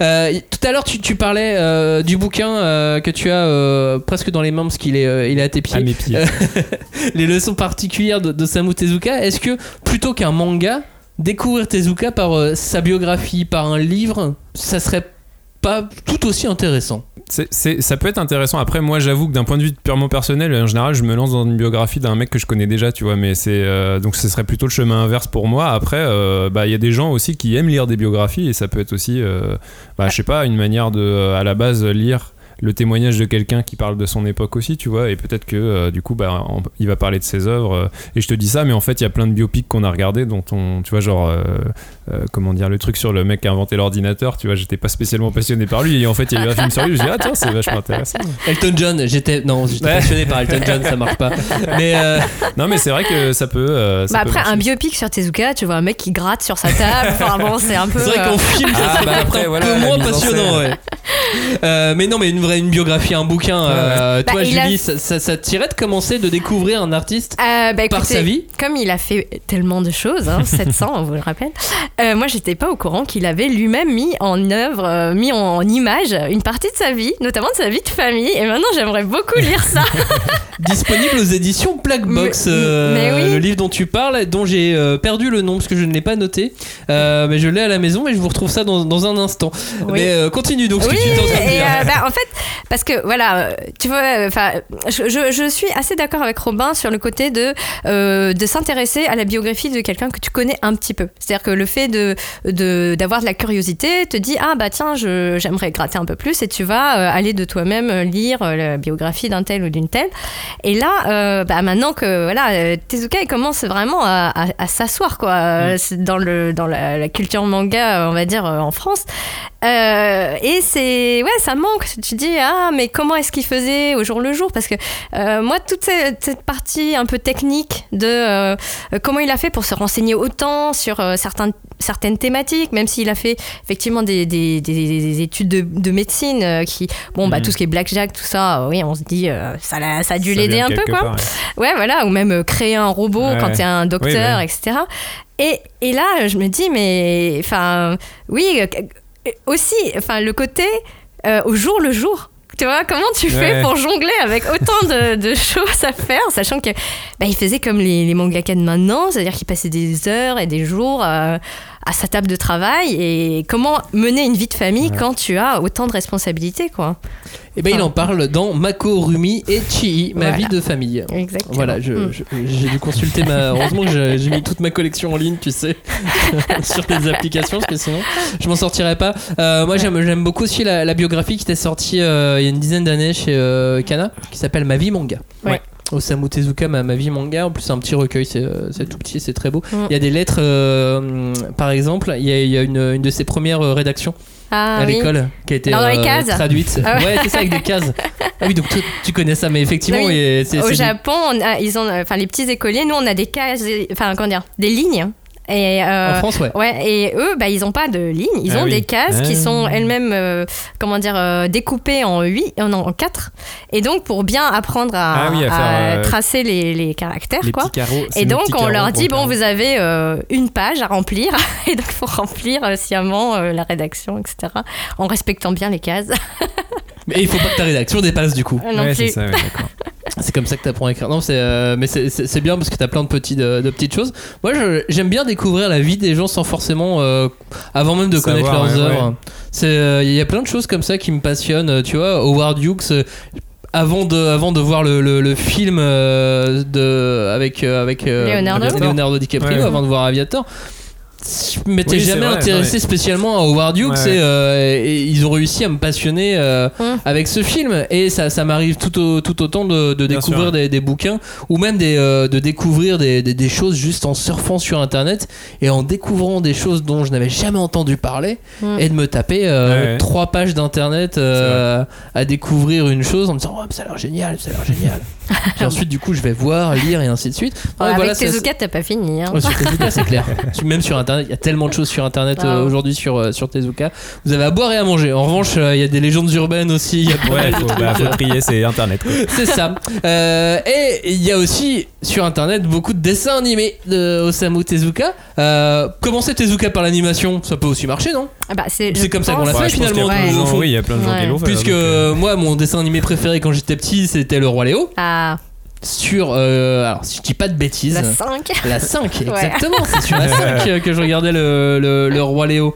A: Euh, tout à l'heure, tu, tu parlais euh, du bouquin euh, que tu as presque dans les mains parce qu'il est, il est à tes pieds.
B: À mes pieds.
A: Les leçons particulières de, d'Osamu Tezuka. Est-ce que plutôt qu'un manga, découvrir Tezuka par sa biographie, par un livre, ça serait pas tout aussi intéressant?
B: Ça peut être intéressant. Après, moi, j'avoue que d'un point de vue purement personnel, en général, je me lance dans une biographie d'un mec que je connais déjà, tu vois. Mais c'est euh, donc ce serait plutôt le chemin inverse pour moi. Après, euh, bah, il y a des gens aussi qui aiment lire des biographies et ça peut être aussi, euh, bah, sais pas, une manière de, à la base, lire le témoignage de quelqu'un qui parle de son époque aussi, tu vois. Et peut-être que euh, du coup, bah, on- il va parler de ses œuvres. euh, et je te dis ça, mais en fait, il y a plein de biopics qu'on a regardés dont on, tu vois, genre, euh, euh, comment dire, le truc sur le mec qui a inventé l'ordinateur, tu vois, j'étais pas spécialement passionné par lui. Et en fait, il y a eu un film sur lui, je me dis, ah tiens, c'est vachement intéressant.
A: Elton John, j'étais non, j'étais
B: Ouais.
A: passionné par Elton John, ça marche pas. Mais euh,
B: Non, mais c'est vrai que ça peut. euh, ça
C: Bah
B: peut
C: après,
B: marcher.
C: un biopic sur Tezuka, tu vois un mec qui gratte sur sa table. Enfin bon, c'est un peu.
A: c'est vrai
C: euh,
A: qu'en film, ça
B: Ah, bah après,
A: un
B: voilà,
A: peu moins passionnant, ouais. Euh, mais non, mais une une biographie, un bouquin. euh,
C: Bah,
A: toi,
C: a-
A: Julie, ça, ça, ça tirait de commencer de découvrir un artiste
C: Euh, bah,
A: par sa vie?
C: Comme il a fait tellement de choses, hein, 700, on vous le rappelle, euh, moi j'étais pas au courant qu'il avait lui-même mis en œuvre, euh, mis en, en image une partie de sa vie, notamment de sa vie de famille. Et maintenant j'aimerais beaucoup lire ça.
A: disponible aux éditions Black Box,
C: Mais-
A: euh,
C: mais oui.
A: le livre dont tu parles, dont j'ai euh, perdu le nom parce que je ne l'ai pas noté, Euh, mais je l'ai à la maison et je vous retrouve ça dans, dans un instant.
C: Oui.
A: Mais euh, continue donc ce
C: Oui,
A: que tu étais en train de
C: et
A: dire.
C: euh, bah, en fait, parce que voilà, euh, tu vois, enfin, je, je- je suis assez d'accord avec Robin sur le côté de, euh, de s'intéresser à la biographie de quelqu'un que tu connais un petit peu. C'est-à-dire que le fait de de- d'avoir de, la curiosité te dit ah bah tiens, j'aimerais gratter un peu plus et tu vas euh, aller de toi-même euh, lire euh, la biographie d'un tel ou d'une telle. Et là, euh, bah, maintenant que voilà, euh, Tezuka il commence vraiment à, à- à s'asseoir quoi, euh, c'est dans le dans la, la culture manga, on va dire euh, en France. Euh, et c'est ouais, ça manque. Tu te ah mais comment est-ce qu'il faisait au jour le jour? Parce que euh, moi toute cette, cette partie un peu technique de euh, comment il a fait pour se renseigner autant sur euh, certains certaines thématiques, même s'il a fait effectivement des, des, des- des études de, de médecine qui bon bah
B: Mhm.
C: tout ce qui est blackjack tout ça, oui on se dit ça a dû l'aider un peu quoi.
B: part, ouais.
C: Ouais, voilà, ou même créer un robot
B: Ouais,
C: quand
B: ouais.
C: t'es un docteur,
B: Oui,
C: etc. Et, et là, je me dis, mais enfin, oui, aussi, enfin, le côté euh, au jour le jour. Tu vois, comment tu fais
B: Ouais.
C: pour jongler avec autant de, de choses à faire, sachant que bah, il faisait comme les, les de maintenant, c'est-à-dire qu'il passait des heures et des jours euh, à sa table de travail. Et comment mener une vie de famille quand tu as autant de responsabilités, quoi.
A: Et ben il en parle dans Mako Rumi et Chii, ma
C: Voilà.
A: vie de famille.
C: Exactement.
A: Voilà,
C: Mm.
A: je- j'ai dû consulter ma. Heureusement que j'ai mis toute ma collection en ligne, tu sais, sur les applications, parce que sinon je m'en sortirais pas. Euh, moi j'aime j'aime beaucoup aussi la, la biographie qui était sortie euh, il y a une dizaine d'années chez euh, Kana, qui s'appelle Ma vie manga.
C: Ouais.
A: Osamu Tezuka, ma, ma vie manga. En plus, c'est un petit recueil, c'est euh, tout petit, c'est très beau.
C: Mm.
A: Il y a des lettres, euh, par exemple, il y a, il y a une, une de ses premières euh, rédactions
C: Ah,
A: à
C: oui.
A: l'école qui a été
C: Dans les
A: euh,
C: cases
A: traduite.
C: Ah ouais.
A: ouais, c'est ça avec des cases. Ah oui, donc toi, tu connais ça, mais effectivement,
C: Oui.
A: et
C: Au Japon, on a- ils ont, enfin les petits écoliers, nous on a des cases, enfin comment dire, des lignes. Et euh,
A: En France, ouais.
C: Ouais, et eux, bah, ils ont pas de lignes, ils
B: Ah
C: ont
B: oui.
C: des cases qui
B: Ah.
C: sont elles-mêmes, euh, comment dire, euh, découpées en 8, en, en 4. Et donc, pour bien apprendre à,
B: Ah oui, à
C: à
B: faire,
C: tracer les, les caractères,
B: Les
C: quoi.
B: carreaux.
C: Et donc, on leur dit, bon, vous avez une page à remplir. Et donc, il faut remplir sciemment la rédaction, etc. En respectant bien les cases.
A: Mais il faut pas que ta rédaction dépasse du coup.
C: non
B: Ouais, c'est
C: plus.
B: ça, ouais, d'accord.
A: C'est comme ça que t'apprends à écrire. Non, c'est euh, mais c'est- c'est c'est bien parce que t'as plein de, petits, de, de petites choses. Moi, je- j'aime bien découvrir la vie des gens sans forcément, euh, avant même de
B: Savoir,
A: connaître leurs œuvres.
B: ouais.
A: C'est, euh, il y a plein de choses comme ça qui me passionnent. euh, Tu vois, Howard Hughes. euh, avant de, avant de voir le, le, le film euh, de, avec, euh, avec euh,
C: Leonardo.
A: Leonardo DiCaprio,
B: Ouais.
A: avant de voir Aviator, je m'étais
B: Oui,
A: jamais
B: vrai,
A: intéressé
B: ouais.
A: spécialement à Howard Hughes
B: Ouais, ouais.
A: Et, euh, et ils ont réussi à me passionner euh,
C: Hum.
A: avec ce film et ça, ça m'arrive tout, au- tout autant de, découvrir
B: sûr.
A: des, des bouquins ou même des, euh, de découvrir des, des, des choses juste en surfant sur internet et en découvrant des choses dont je n'avais jamais entendu parler
C: Hum.
A: et de me taper euh,
B: Ouais, ouais.
A: trois pages d'internet euh, à découvrir une chose en me disant oh, ça a l'air génial ça a l'air génial et ensuite du coup je vais voir lire et ainsi de suite Ouais,
C: avec
A: voilà, ça-
C: t'as pas fini. Hein.
A: C'est clair. Même sur internet internet. Il y a tellement de choses sur internet
C: Ah.
A: euh, aujourd'hui sur, euh, sur Tezuka. Vous avez à boire et à manger. En revanche, euh, il y a des légendes urbaines aussi. il y a pas
B: Ouais, faut, bah, faut trier, c'est internet.
A: c'est ça. Euh, et il y a aussi sur internet beaucoup de dessins animés de Osamu Tezuka. Euh, commencer Tezuka par l'animation, ça peut aussi marcher, non?
C: Ah bah, c'est
A: comme ça qu'on l'a fait, finalement,
B: gens-. Oui, il y a plein de gens
C: Ouais.
B: qui l'ont fait.
A: Puisque
B: donc, euh,
A: euh, moi, mon dessin animé préféré quand j'étais petit, c'était le Roi Léo.
C: Ah,
A: Sur. euh, alors, si je dis pas de bêtises.
C: la 5.
A: La 5,
C: Ouais.
A: exactement. C'est sur la 5 que je regardais le, le, le Roi Léo.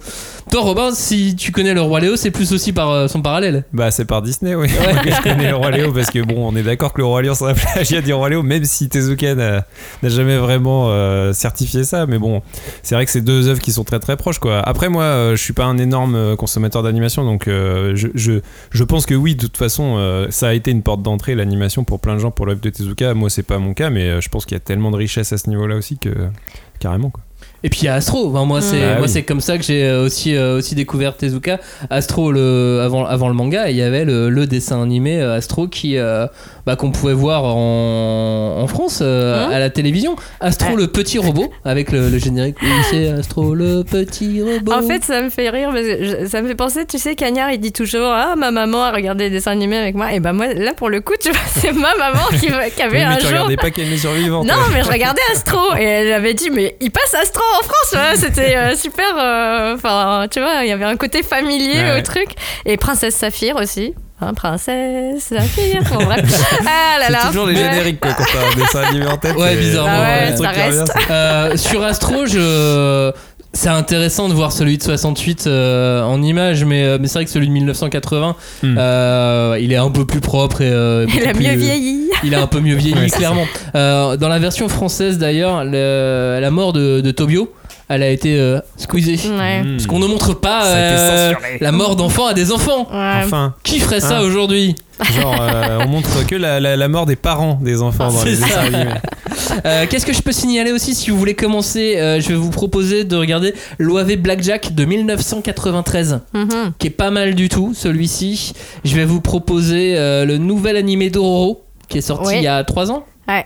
A: Toi, Robin, si tu connais le Roi Léo, c'est plus aussi par euh, son parallèle.
B: Bah c'est par Disney oui. Que je connais le roi Léo parce que bon on est d'accord que le roi Léo c'est un plagiat du roi Léo même si Tezuka n'a jamais vraiment euh, certifié ça. Mais bon c'est vrai que c'est deux œuvres qui sont très très proches quoi. Après moi euh, je suis pas un énorme euh, consommateur d'animation donc je, je, je pense que oui de toute façon ça a été une porte d'entrée l'animation pour plein de gens pour l'œuvre de Tezuka. Moi c'est pas mon cas mais je pense qu'il y a tellement de richesse à ce niveau là aussi que carrément quoi
A: Et puis il y a Astro. Enfin, moi, c'est
B: Ah
A: moi
B: oui.
A: c'est comme ça que j'ai euh, aussi euh, aussi découvert Tezuka. Astro le avant avant le manga, il y avait le, le dessin animé euh, Astro qui euh, bah, qu'on pouvait voir en, en France euh,
C: Hein
A: à la télévision. Astro le petit robot avec le, le générique. Oui, c'est Astro le petit robot.
C: En fait, ça me fait rire, parce que je- ça me fait penser, tu sais, Cagnard, il dit toujours Ah, ma maman a regardé des dessins animés avec moi. Et ben, moi, là, pour le coup, tu vois, c'est ma maman qui, qui avait
B: Oui,
C: un
B: mais tu
C: jour.
B: regardais pas qu'elle est survivante
C: Non, mais je regardais Astro et elle avait dit mais il passe Astro en France, ouais, c'était euh, super. euh, Enfin, tu vois, il y avait un côté familier
B: Ouais.
C: au truc et Princesse Saphir aussi. Hein, princesse Saphir, bon, bref. Ah là là.
B: c'est toujours les
C: Ouais.
B: génériques quoi quand t'as un dessin animé en tête
A: Ouais, bizarrement,
C: Ah ouais, ça reste.
A: Euh, sur Astro, je... c'est intéressant de voir celui de 68 euh, en image, mais, euh, mais c'est vrai que celui de 1980,
B: Hmm.
A: euh, il est un peu plus propre et euh,
C: Il a
A: beaucoup
C: mieux vieilli.
A: Il a un peu mieux vieilli,
B: Ouais,
A: clairement. Euh, dans la version française, d'ailleurs, le- la mort de, de Tobio, elle a été euh, squeezée.
C: Ouais.
B: Hmm.
A: Parce qu'on ne montre pas euh, la mort d'enfants à des enfants.
C: Ouais.
B: enfin
A: Qui ferait ça
B: Hein
A: aujourd'hui
B: Genre, euh, on montre que la, la- la mort des parents des enfants dans les
A: ça.
B: dessins animés.
A: Euh, Qu'est-ce que je peux signaler aussi si vous voulez commencer euh, Je vais vous proposer de regarder l'OAV Blackjack de 1993.
C: Mhm.
A: qui est pas mal du tout, celui-ci. Je vais vous proposer euh, le nouvel animé Dororo, qui est sorti
C: Oui.
A: il y a 3 ans.
C: Ouais.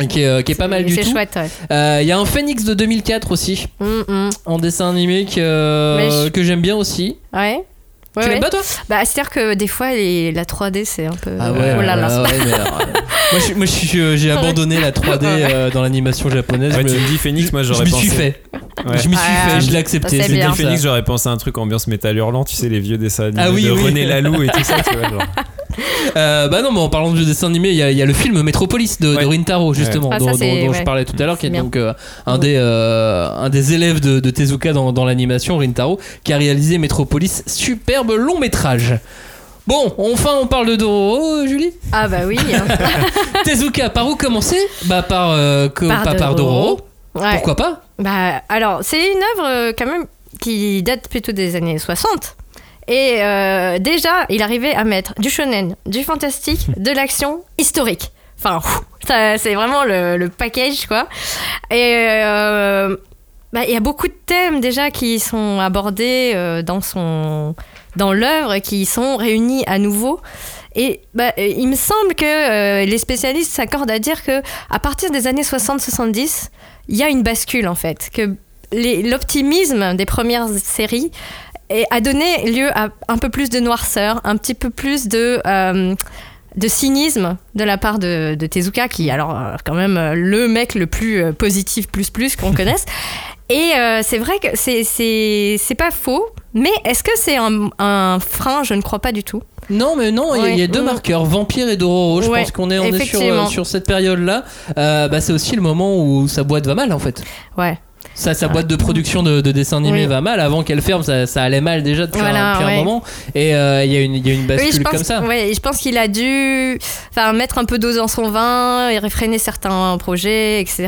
A: Et Qui est, euh, qui est pas mal du
C: C'est
A: tout.
C: chouette, ouais.
A: Euh, Il y a un Phoenix de 2004 aussi,
C: Mm, mm.
A: en dessin animé que, euh,
C: je-
A: que j'aime bien aussi.
C: Ouais. Ouais,
A: tu
C: ouais.
A: l'aimes pas toi?
C: Bah, c'est-à-dire que des fois, les- la 3D, c'est un peu.
A: Ah
C: oh là là.
A: ah ouais, mais alors, euh, moi, je- moi, je j'ai abandonné la 3D euh, dans l'animation japonaise.
B: Ouais,
A: je
B: tu
A: me,
B: me dis Phoenix, moi
A: je
B: j'aurais
A: m'y
B: pensé.
A: suis fait.
B: Ouais.
A: Je m'y suis fait, je l'ai accepté.
C: c'est
A: c'est
C: bien.
A: comme ça.
B: Phoenix, j'aurais pensé à un truc ambiance métal hurlant, tu sais, les vieux dessins animés
A: Ah oui,
B: de
A: oui.
B: René Laloux et tout ça, tu vois. Genre.
A: Euh, bah non, mais en parlant de dessin animé, il y, a- il y a le film Metropolis de,
B: Ouais.
A: de Rintaro, justement,
C: Ah,
A: dont,
C: ça,
A: dont-
C: c'est-
A: dont je parlais tout à l'heure, qui est
C: bien.
A: donc euh, un, des, euh, un des élèves de, de Tezuka dans, dans l'animation, Rintaro, qui a réalisé Metropolis, superbe long métrage. Bon, enfin on parle de Dororo, Julie
C: Ah, bah oui. hein.
A: Tezuka, par où commencer? Bah par, euh, que-
C: Par
A: pas par Dororo.
C: Ouais.
A: Pourquoi pas?
C: Bah, alors, c'est une œuvre euh, quand même qui date plutôt des années 60. Et euh, déjà, il arrivait à mettre du shonen, du fantastique, de l'action historique. Enfin, c'est vraiment le, package, quoi. Et euh, bah, il y a beaucoup de thèmes déjà qui sont abordés euh, dans son dans l'œuvre, qui sont réunis à nouveau. Et bah, il me semble que les spécialistes s'accordent à dire que à partir des années 60-70, il y a une bascule en fait, que l'optimisme des premières séries est- a donné lieu à un peu plus de noirceur, un petit peu plus de, euh, de cynisme de la part de, de Tezuka, qui est alors euh, quand même euh, le mec le plus positif plus plus qu'on connaisse. Et euh, c'est vrai que c'est- c'est c'est pas faux, mais est-ce que c'est un, un frein? Je ne crois pas du tout.
A: Non, mais non, il y a- y, deux marqueurs, Vampire et Dororo. Je
C: Ouais,
A: pense qu'on est, on est sur, sur cette période-là. Euh, bah, c'est aussi le moment où sa boîte va mal en fait.
C: Ouais.
A: Sa, sa boîte de production de, de dessins animés
C: Oui.
A: va mal. Avant qu'elle ferme, ça, ça allait mal déjà depuis,
C: Voilà,
A: un, depuis un
C: ouais.
A: moment. Et euh, il y, a une- il y a une bascule
C: oui, je pense,
A: comme ça.
C: ouais, je pense qu'il a dû enfin, mettre un peu d'eau dans son vin et réfréner certains projets, etc.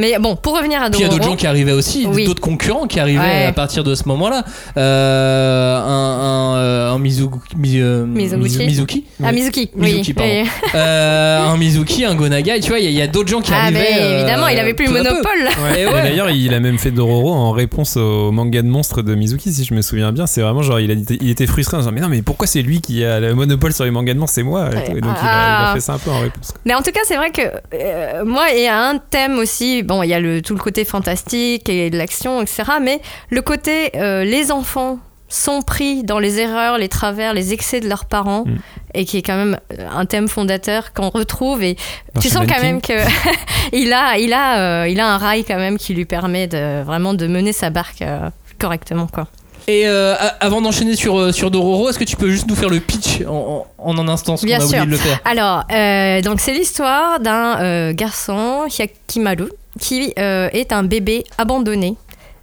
C: Mais bon, pour revenir à
A: Puis il y a
C: Dororo.
A: d'autres gens qui arrivaient aussi,
C: Oui.
A: d'autres concurrents qui arrivaient
C: Ouais.
A: à partir de ce moment-là. Euh, un, un, euh, un Mizugu- Mi- euh,
C: Mizoguchi.
A: Mizu- Mizuki.
C: Ah, Mizuki,
A: Mizuki,
C: oui.
A: pardon.
C: oui.
A: Euh, un Mizuki, un Gonagai, tu vois, il y a, y d'autres gens qui
C: Ah,
A: arrivaient.
C: mais évidemment,
A: euh,
C: il avait plus le monopole.
A: Et
B: Et
A: ouais.
B: d'ailleurs, il a même fait Dororo en réponse au manga de monstres de Mizuki, si je me souviens bien. C'est vraiment genre, il, a, il était frustré en disant Mais non, mais pourquoi c'est lui qui a le monopole sur les mangas de monstres? C'est moi. Et, tout. Et donc, il, a, il a
C: Ah.
B: fait ça un peu en réponse.
C: Mais en tout cas, c'est vrai que euh, moi, il y a un thème aussi. Bon, il y a le, tout le côté fantastique et de l'action, etc. Mais le côté euh, les enfants sont pris dans les erreurs, les travers, les excès de leurs parents,
B: Mm.
C: et qui est quand même euh, un thème fondateur qu'on retrouve. Et
B: Dans
C: tu sens quand même que il a, il a, euh, il a un rail quand même qui lui permet de vraiment de mener sa barque euh, correctement, quoi.
A: Et euh, avant d'enchaîner sur, sur Dororo, est-ce que tu peux juste nous faire le pitch en, en, en un instant, ce qu'on
C: Bien
A: a
C: sûr.
A: de le faire?
C: Alors, euh, donc c'est l'histoire d'un euh, garçon, Hyakimaru, qui euh, est un bébé abandonné,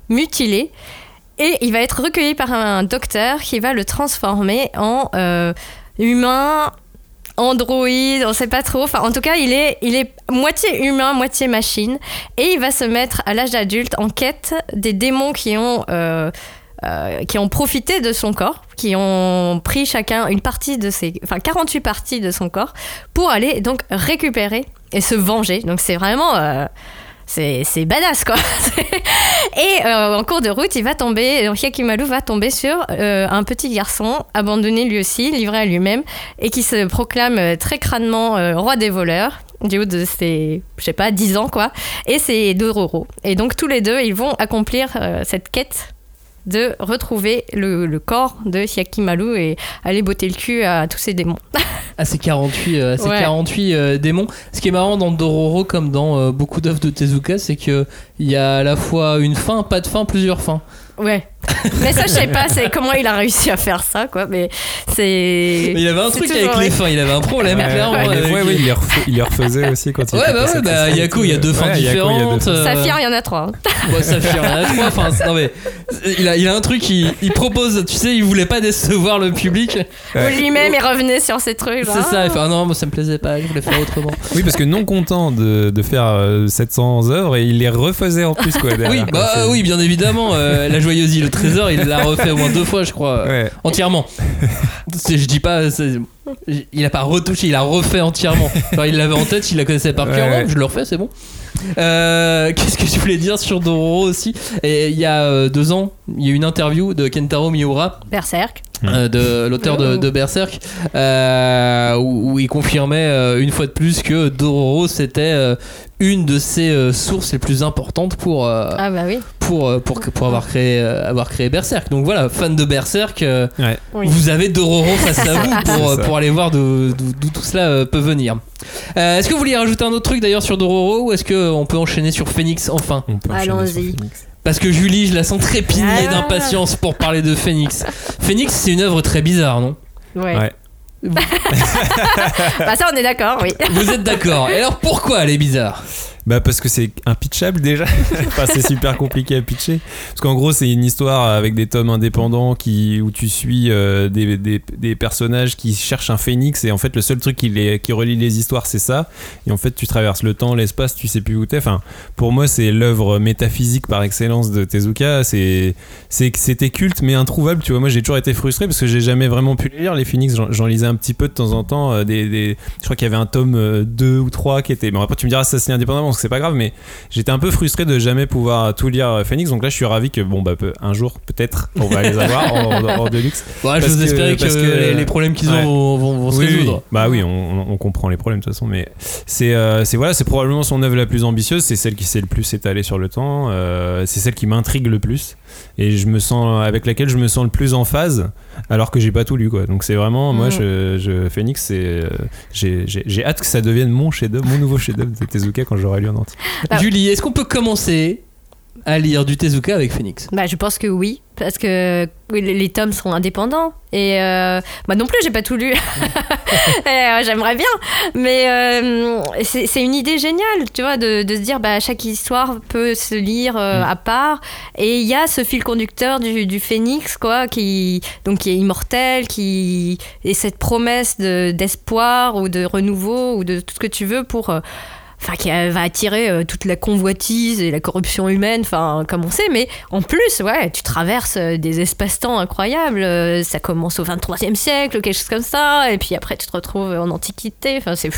C: mutilé, et il va être recueilli par un docteur qui va le transformer en euh, humain, androïde, on sait pas trop. Enfin, en tout cas, il est, il est moitié humain, moitié machine, et il va se mettre à l'âge adulte en quête des démons qui ont euh, euh, qui ont profité de son corps, qui ont pris chacun une partie de ses, enfin 48 parties de son corps, pour aller donc récupérer et se venger. Donc c'est vraiment, c'est badass quoi. et euh, en cours de route, il va tomber, donc Yakimaru va tomber sur euh, un petit garçon abandonné lui aussi, livré à lui-même, et qui se proclame euh, très crânement roi des voleurs du haut de ses, je sais pas, 10 ans quoi. Et c'est Dororo. Et donc tous les deux, ils vont accomplir cette quête de retrouver le, le corps de Hyakimaru et aller botter le cul à tous ces démons.
A: à ces 48, euh, à ces
C: Ouais.
A: 48 euh, démons. Ce qui est marrant dans Dororo, comme dans euh, beaucoup d'œuvres de Tezuka, c'est que il y a à la fois une fin, pas de fin, plusieurs fins.
C: Ouais. Mais ça, je sais pas, c'est comment il a réussi à faire ça, quoi. Mais c'est.
A: Mais il avait un truc
C: toujours-
A: avec les fins, il avait un problème,
B: Ouais,
A: clairement.
B: ouais, oui, il les refait- il les refaisait aussi quand il
A: Ouais, bah ouais, bah il y a deux fins
B: Ouais, Yaku, il y a deux
A: différentes.
B: fins.
A: euh,
C: Saphir, il y en a trois. hein.
A: Saphir, il y en a trois. Enfin, non, mais il a, il a un truc, il, il propose, tu sais, il voulait pas décevoir le public.
C: Ou lui-même, il revenait sur ces trucs.
A: C'est ça, il fait, ah non, moi ça me plaisait pas, je voulais faire autrement.
B: Oui, parce que non content de, de faire euh, 700 œuvres, et il les refaisait en plus, quoi.
A: Oui,
B: derrière.
A: bah
B: C'est-
A: oui, bien évidemment, euh, la joyeuse île, le trésor, il l'a refait au moins deux fois, je crois,
B: Ouais.
A: entièrement. Je dis pas, il a pas retouché, il a refait entièrement. Genre, il l'avait en tête, il la connaissait par cœur,
B: Ouais.
A: Je le refais, c'est bon. Euh, Qu'est-ce que je voulais dire sur Dororo aussi? Et Il y a euh, deux ans, il y a eu une interview de Kentaro Miura,
C: Berserk.
A: euh, de l'auteur de, de Berserk, euh, où, où il confirmait euh, une fois de plus que Dororo c'était euh, une de ses euh, sources les plus importantes pour, euh,
C: Ah bah oui.
A: pour, pour, pour avoir, créé, euh, avoir créé Berserk. Donc voilà, fan de Berserk, euh,
B: Ouais.
C: Oui.
A: vous avez Dororo face à vous pour, pour aller voir d'où tout cela euh, peut venir. Euh, est-ce que vous vouliez rajouter un autre truc d'ailleurs sur Dororo ou est-ce qu'on peut enchaîner sur Phoenix enfin?
C: Allons-y.
A: Parce que Julie, je la sens trépigner
C: Ah.
A: d'impatience pour parler de Phoenix. Phoenix, c'est une œuvre très bizarre, non?
C: Ouais.
B: Ouais.
C: Bah ça, on est d'accord, oui.
A: Vous êtes d'accord Et alors pourquoi elle est bizarre?
B: Bah parce que c'est impitchable déjà. enfin c'est super compliqué à pitcher. Parce qu'en gros c'est une histoire avec des tomes indépendants qui où tu suis euh, des, des, des personnages qui cherchent un phénix et en fait le seul truc qui, les, qui relie les histoires c'est ça. Et en fait tu traverses le temps, l'espace, tu sais plus où t'es. Enfin pour moi c'est l'œuvre métaphysique par excellence de Tezuka. C'est c'était culte mais introuvable. Tu vois moi j'ai toujours été frustré parce que j'ai jamais vraiment pu lire les phénix. J'en- lisais un petit peu de temps en temps. euh, des, des- je crois qu'il y avait un tome euh, 2 ou 3 qui était. Bon après tu me diras ça c'est indépendamment donc c'est pas grave mais j'étais un peu frustré de jamais pouvoir tout lire euh, Phoenix donc là je suis ravi que bon bah un jour peut-être on va les avoir en, deluxe
A: Ouais, je vous
B: que-
A: espérais que, les, les problèmes qu'ils ont
B: Ouais.
A: vont, vont- vont se
B: Oui, oui.
A: résoudre.
B: bah oui on, comprend les problèmes de toute façon mais c'est euh, c'est voilà c'est probablement son œuvre la plus ambitieuse c'est celle qui s'est le plus étalée sur le temps euh, c'est celle qui m'intrigue le plus et je me sens avec laquelle je me sens le plus en phase alors que j'ai pas tout lu quoi donc c'est vraiment moi
C: Mhm.
B: je, je Phoenix c'est euh, j'ai j'ai- j'ai hâte que ça devienne mon chef-d'œuvre mon nouveau chef-d'œuvre de Tezuka quand j'aurai lu en entier.
A: Julie, est-ce qu'on peut commencer à lire du Tezuka avec Phoenix
C: Bah, je pense que oui, parce que les, tomes sont indépendants. Et euh, bah non plus, j'ai pas tout lu. Euh, J'aimerais bien, mais euh, c'est une idée géniale, tu vois, de, de se dire bah chaque histoire peut se lire euh, à part. Et il y a ce fil conducteur du, du phénix, quoi, qui donc qui est immortel, qui et cette promesse de- d'espoir ou de renouveau ou de tout ce que tu veux pour enfin qui euh, va attirer euh, toute la convoitise et la corruption humaine, enfin comme on sait, mais en plus, ouais, tu traverses euh, des espaces-temps incroyables. ça commence au 23e siècle, quelque chose comme ça, et puis après tu te retrouves en antiquité. Enfin, c'est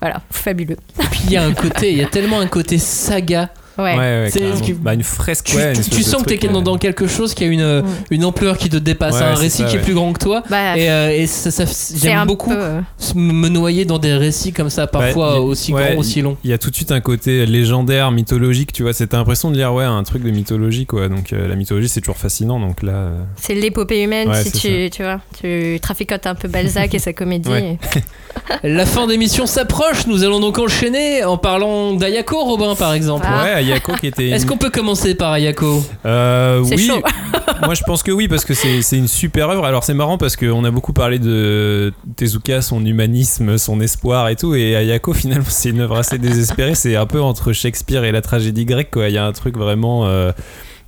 C: voilà, fabuleux.
A: Et puis il y a un côté, il y a tellement un côté saga
C: Ouais.
B: Ouais,
A: C'est-
B: Bah, une fresque,
A: Tu,
B: ouais, une
A: tu- sens que t'es dans,
B: euh,
A: dans quelque chose qui a une, une ampleur qui te dépasse,
B: Ouais,
A: un
B: c'est
A: récit
B: ça,
A: qui est plus grand que toi.
C: Bah,
A: Et, euh, et ça,
C: c'est
A: j'aime beaucoup
C: peu, euh,
A: me noyer dans des récits comme ça, parfois
B: Bah, y-
A: aussi
B: ouais,
A: grands, aussi longs.
B: Il y a tout de suite un côté légendaire, mythologique, tu vois. C'était l'impression de lire ouais, un truc de mythologie, quoi. Donc euh, la mythologie, c'est toujours fascinant. Donc là, euh,
C: C'est l'épopée humaine
B: Ouais,
C: si
B: c'est
C: tu, tu vois, tu traficotes un peu Balzac et sa comédie.
A: La fin d'émission s'approche, nous allons donc enchaîner en parlant d'Ayako, Robin par exemple.
C: Ah.
B: ouais, Ayako qui était.
A: Est-ce qu'on peut commencer par Ayako
B: Euh, oui,
C: chaud.
B: moi je pense que oui parce que c'est c'est une super œuvre. Alors c'est marrant parce qu'on a beaucoup parlé de Tezuka, son humanisme, son espoir et tout, et Ayako finalement c'est une œuvre assez désespérée. C'est un peu entre Shakespeare et la tragédie grecque quoi. Il y a un truc vraiment euh,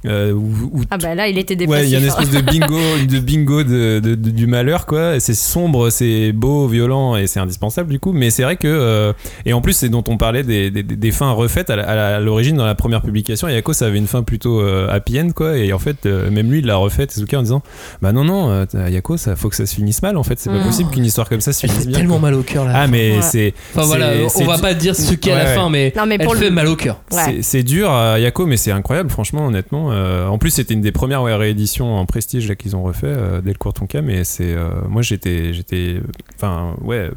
B: euh, où, où
C: Ah bah là, il était
B: Ouais,
C: dépressif.
B: il y a une
C: hein.
B: espèce de bingo, de bingo de, de- de- du malheur, quoi. C'est sombre, c'est beau, violent et c'est indispensable du coup. Mais c'est vrai que euh, et en plus c'est dont on parlait des, des- des fins refaites à l'origine dans la première publication. Yako ça avait une fin plutôt euh, happy end, quoi. Et en fait euh, même lui il l'a refait Tezuka en disant bah non non euh, Yako ça faut que ça se finisse mal en fait. C'est pas
C: Mm.
B: possible qu'une histoire comme ça se finisse
A: fait
B: bien.
A: tellement
B: quoi.
A: mal au cœur là.
B: Ah mais
C: Ouais.
B: c'est
A: enfin voilà, on va pas dire ce qu'est à la
B: Ouais,
A: fin, mais,
C: Non, mais
A: elle
C: pour le-
A: fait mal au cœur.
C: Ouais.
B: C'est- C'est dur à Yako, mais c'est incroyable, franchement, honnêtement. Euh, en plus, c'était une des premières rééditions en prestige qu'ils ont refait euh, dès le Courtonka, mais c'est. euh, moi, j'étais. j'étais Enfin, ouais.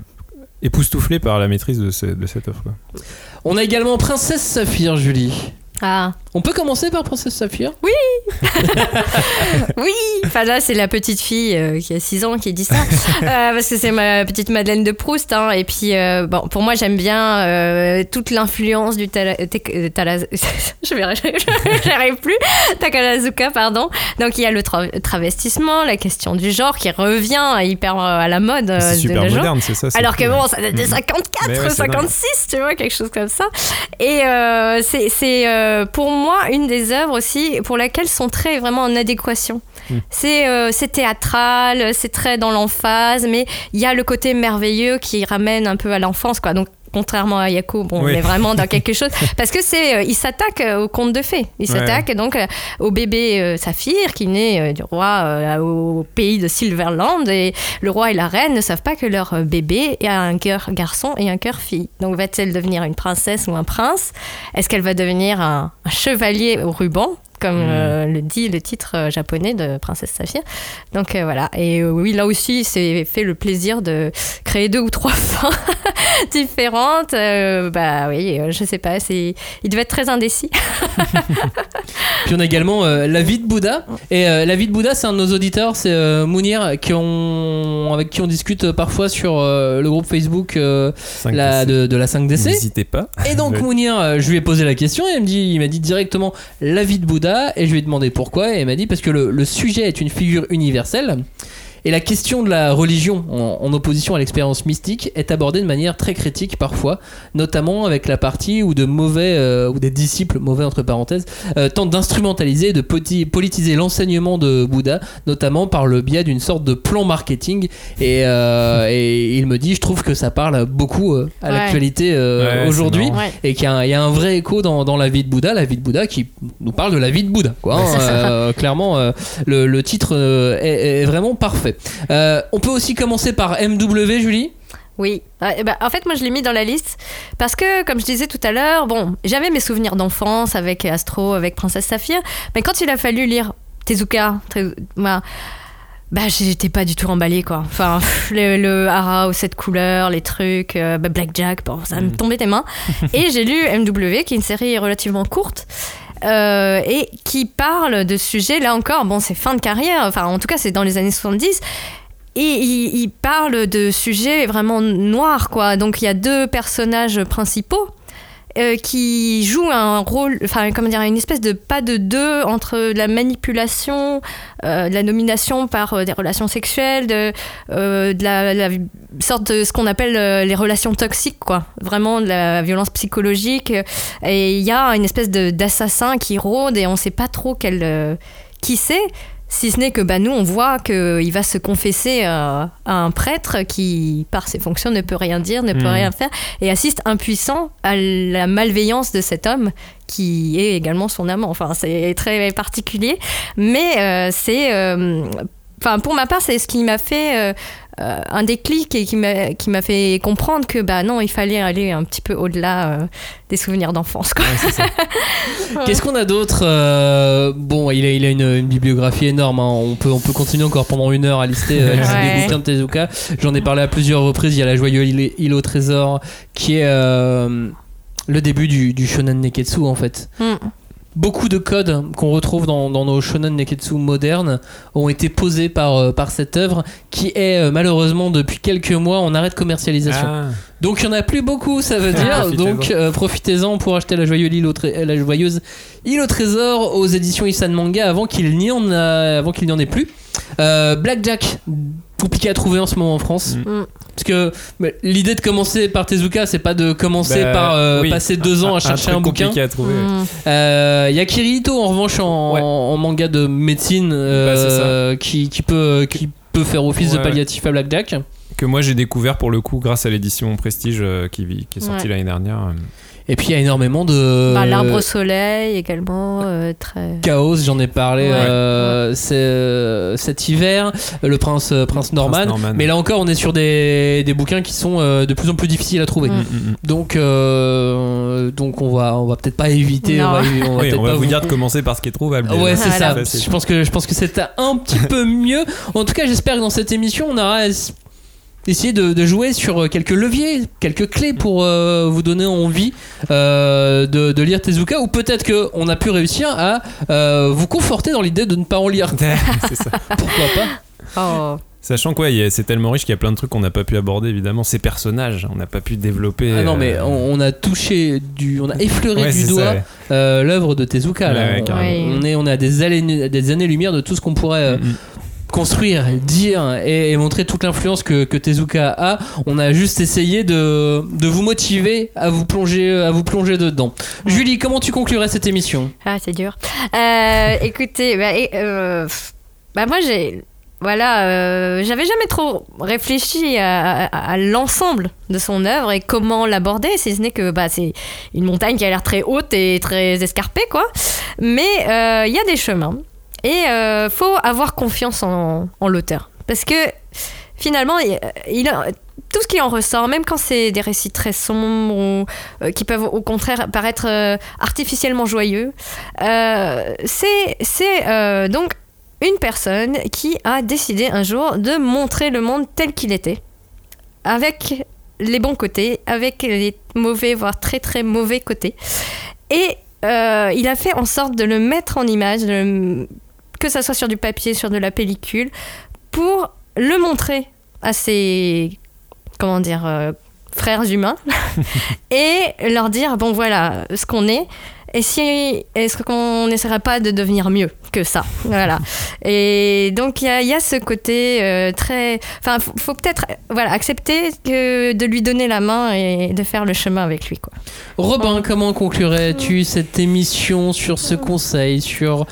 B: Époustouflé par la maîtrise de, ce- de cette offre.
A: On a également Princesse Saphir, Julie.
C: Ah,
A: On peut commencer par Princesse Saphir
C: oui Enfin là, c'est la petite fille euh, qui a 6 ans qui dit ça. Euh, parce que c'est ma petite Madeleine de Proust. hein. Et puis, euh, bon, pour moi, j'aime bien euh, toute l'influence du tala- Je vais j'y arrive plus. Takarazuka, pardon. Donc, il y a le tra- travestissement, la question du genre qui revient hyper euh, à la mode
B: C'est
C: de
B: super moderne, c'est ça.
C: Alors que bon, ça date de 54,
B: Mais ouais, c'est dingue.
C: 56, tu vois, quelque chose comme ça. Et euh, c'est c'est, euh, pour moi une des œuvres aussi pour laquelle son trait est vraiment en adéquation.
B: Hmm.
C: C'est euh, c'est théâtral, c'est très dans l'emphase, mais il y a le côté merveilleux qui ramène un peu à l'enfance, quoi. Donc contrairement à Yako, bon,
B: Oui.
C: on est vraiment dans quelque chose parce que c'est euh, il s'attaque euh, au conte de fées. Il
B: Ouais.
C: s'attaque donc euh, au bébé euh, Saphir qui naît du roi au pays de Silverland et le roi et la reine ne savent pas que leur bébé a un cœur garçon et un cœur fille. Donc va-t-elle devenir une princesse ou un prince? Est-ce qu'elle va devenir un, un chevalier au ruban? Comme
B: Mm.
C: euh, le dit le titre euh, japonais de Princesse Saphir. Donc euh, voilà. Et euh, oui, là aussi, c'est fait le plaisir de créer deux ou trois fins différentes. Euh, bah oui, euh, je sais pas. C'est, il devait être très indécis.
A: Puis on a également euh, La vie de Bouddha. Et euh, La vie de Bouddha, c'est un de nos auditeurs, c'est euh, Mounir, qui ont, avec qui on discute parfois sur euh, le groupe Facebook euh,
B: 5
A: la, de, de la 5DC.
B: N'hésitez pas.
A: Et donc. Mounir, euh, je lui ai posé la question et il me dit, il m'a dit directement la vie de Bouddha et je lui ai demandé pourquoi et il m'a dit parce que le sujet est une figure universelle et la question de la religion en, en opposition à l'expérience mystique est abordée de manière très critique parfois, notamment avec la partie où de mauvais euh, ou des disciples mauvais entre parenthèses euh, tentent d'instrumentaliser et de politiser l'enseignement de Bouddha, notamment par le biais d'une sorte de plan marketing et, euh, et il me dit je trouve que ça parle beaucoup euh, à
C: Ouais.
A: l'actualité euh,
B: Ouais,
A: aujourd'hui.
C: Ouais.
A: et qu'il y, a un- il y a un vrai écho dans, dans la vie de Bouddha, la vie de Bouddha qui nous parle de la vie de Bouddha. Quoi, hein. Euh, clairement, euh, le, le titre euh, est, est vraiment parfait. Euh, on peut aussi commencer par MW, Julie?
C: Oui. Eh ben, en fait, moi, je l'ai mis dans la liste parce que, comme je disais tout à l'heure, bon, j'avais mes souvenirs d'enfance avec Astro, avec Princesse Saphir, mais quand il a fallu lire Tezuka, Te- bah, bah, j'étais pas du tout emballée, quoi. Enfin, pff, le, le hara aux sept couleurs, les trucs, euh, bah, Blackjack, bon, ça me tombait des mains. Et j'ai lu MW, qui est une série relativement courte. Euh, et qui parle de sujets, là encore, bon, c'est fin de carrière, enfin, en tout cas, c'est dans les années 70, et il, il parle de sujets vraiment noirs, quoi. Donc il y a deux personnages principaux euh, qui jouent un rôle, enfin comment dire, une espèce de pas de deux entre la manipulation, euh, la domination par euh, des relations sexuelles, de, la, sorte de ce qu'on appelle les relations toxiques, quoi. Vraiment de la violence psychologique. Et il y a une espèce d'assassin qui rôde et on sait pas trop quel, qui c'est. Si ce n'est que bah, nous, on voit qu'il va se confesser euh, à un prêtre qui, par ses fonctions, ne peut rien dire, ne peut
B: Mhm.
C: rien faire, et assiste impuissant à la malveillance de cet homme qui est également son amant. Enfin, c'est très particulier, mais euh, c'est... euh, Enfin, pour ma part, c'est ce qui m'a fait euh, un déclic et qui m'a fait comprendre que bah non, il fallait aller un petit peu au-delà euh, des souvenirs d'enfance.
A: Qu'est-ce qu'on a d'autre Euh, Bon, il a, il a une, une bibliographie énorme. hein. On, peut, on peut continuer encore pendant une heure à lister, lister
C: Ouais.
A: des bouquins de Tezuka. J'en ai parlé à plusieurs reprises. Il y a La Joyeuse île, île au trésor, qui est euh, le début du, du shonen neketsu en fait.
C: Mm.
A: Beaucoup de codes qu'on retrouve dans, dans nos shonen neketsu modernes ont été posés par, euh, par cette œuvre qui est euh, malheureusement depuis quelques mois en arrêt de commercialisation.
B: Ah.
A: Donc il n'y en a plus beaucoup, ça veut dire. Donc euh, profitez-en pour acheter la joyeuse île au, tré- la joyeuse île au trésor aux éditions Isan Manga avant qu'il n'y en, a- avant qu'il n'y en ait plus. Euh, Blackjack, compliqué à trouver en ce moment en France.
C: Mm.
A: Parce que l'idée de commencer par Tezuka, c'est pas de commencer
B: Bah,
A: par euh,
B: oui.
A: passer deux ans à chercher un,
B: truc
A: bouquin.
B: compliqué à trouver.
C: Mm.
A: Euh, Il y a Kirito en revanche en,
B: Ouais.
A: en manga de médecine euh, qui, qui peut, qui peut faire office de palliatif à Blackjack.
B: Que moi j'ai découvert pour le coup grâce à l'édition Prestige euh, qui, qui est sortie
C: Ouais.
B: l'année dernière.
A: Et puis il y a énormément de.
C: Bah, L'arbre au soleil également, euh, très.
A: Chaos, j'en ai parlé
C: Ouais.
A: euh, euh, cet hiver, le prince, prince Norman.
B: Norman.
A: Mais là encore, on est sur des, des bouquins qui sont euh, de plus en plus difficiles à trouver.
C: Mm.
B: Mm, mm.
A: Donc, euh, donc on va, on va peut-être pas éviter.
C: Non.
A: On va, on va
B: Oui,
A: peut-être
B: on va
A: pas
B: vous dire de commencer par ce qui est trouvable.
A: Ouais, c'est
C: Voilà.
A: ça.
B: facile.
A: Je pense que je pense que c'est un petit peu mieux. En tout cas, j'espère que dans cette émission, on aura es- essayé de, de jouer sur quelques leviers, quelques clés pour euh, vous donner envie euh, de, de lire Tezuka, ou peut-être que on a pu réussir à euh, vous conforter dans l'idée de ne pas en lire.
B: c'est ça.
A: Pourquoi pas?
C: Oh.
B: Sachant ouais, a- c'est tellement riche qu'il y a plein de trucs qu'on n'a pas pu aborder évidemment. Ces personnages, on n'a pas pu développer.
A: Ah non, mais
B: euh,
A: on, on a touché du, on a effleuré
B: ouais,
A: du doigt
B: ouais.
A: euh, l'œuvre de Tezuka. là. On, est, on est à des années, des années lumière de tout ce qu'on pourrait. euh,
B: Mm, mm.
A: Construire, dire et, et montrer toute l'influence que, que Tezuka a. On a juste essayé de, de vous motiver à vous plonger, à vous plonger dedans. Julie, comment tu conclurais cette émission?
C: Ah, c'est dur. Euh, écoutez, bah, et, euh, bah, moi j'ai. Voilà, euh, j'avais jamais trop réfléchi à, à- à l'ensemble de son œuvre et comment l'aborder, si ce n'est que bah, c'est une montagne qui a l'air très haute et très escarpée, quoi. Mais euh, il y a des chemins et euh, faut avoir confiance en, l'auteur. Parce que finalement, il, tout ce qui en ressort, même quand c'est des récits très sombres ou euh, qui peuvent au contraire paraître euh, artificiellement joyeux, euh, c'est donc une personne qui a décidé un jour de montrer le monde tel qu'il était, avec les bons côtés, avec les mauvais, voire très très mauvais côtés. Et il a fait en sorte de le mettre en image, de le- que ça soit sur du papier, sur de la pellicule, pour le montrer à ses comment dire euh, frères humains et leur dire bon voilà ce qu'on est. Et si est-ce qu'on n'essaierait pas de devenir mieux que ça? Voilà. Et donc il y a, il y a ce côté euh, très enfin faut, faut peut-être voilà accepter que de lui donner la main et de faire le chemin avec lui quoi.
A: Robin, comment conclurais-tu cette émission sur ce conseil, sur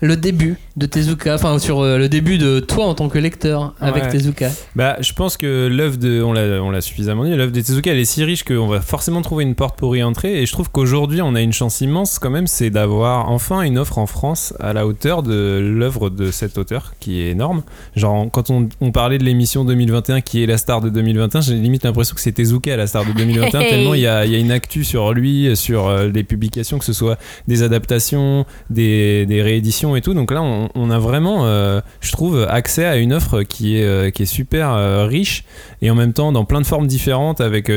A: le début? De Tezuka, enfin sur euh, le début de toi en tant que lecteur avec
B: Ouais.
A: Tezuka
B: Bah, je pense que l'œuvre de, on l'a, on l'a suffisamment dit, l'œuvre de Tezuka elle est si riche qu'on va forcément trouver une porte pour y entrer. Et je trouve qu'aujourd'hui on a une chance immense quand même, c'est d'avoir enfin une offre en France à la hauteur de l'œuvre de cet auteur qui est énorme. Genre quand on, on parlait de l'émission 2021 qui est la star de 2021, j'ai limite l'impression que c'est Tezuka la star de 2021
C: Hey.
B: tellement il y a, il y a une actu sur lui, sur euh, les publications, que ce soit des adaptations, des, des rééditions et tout. Donc là on, on a vraiment, euh, je trouve, accès à une offre qui est, euh, qui est super euh, riche et en même temps dans plein de formes différentes avec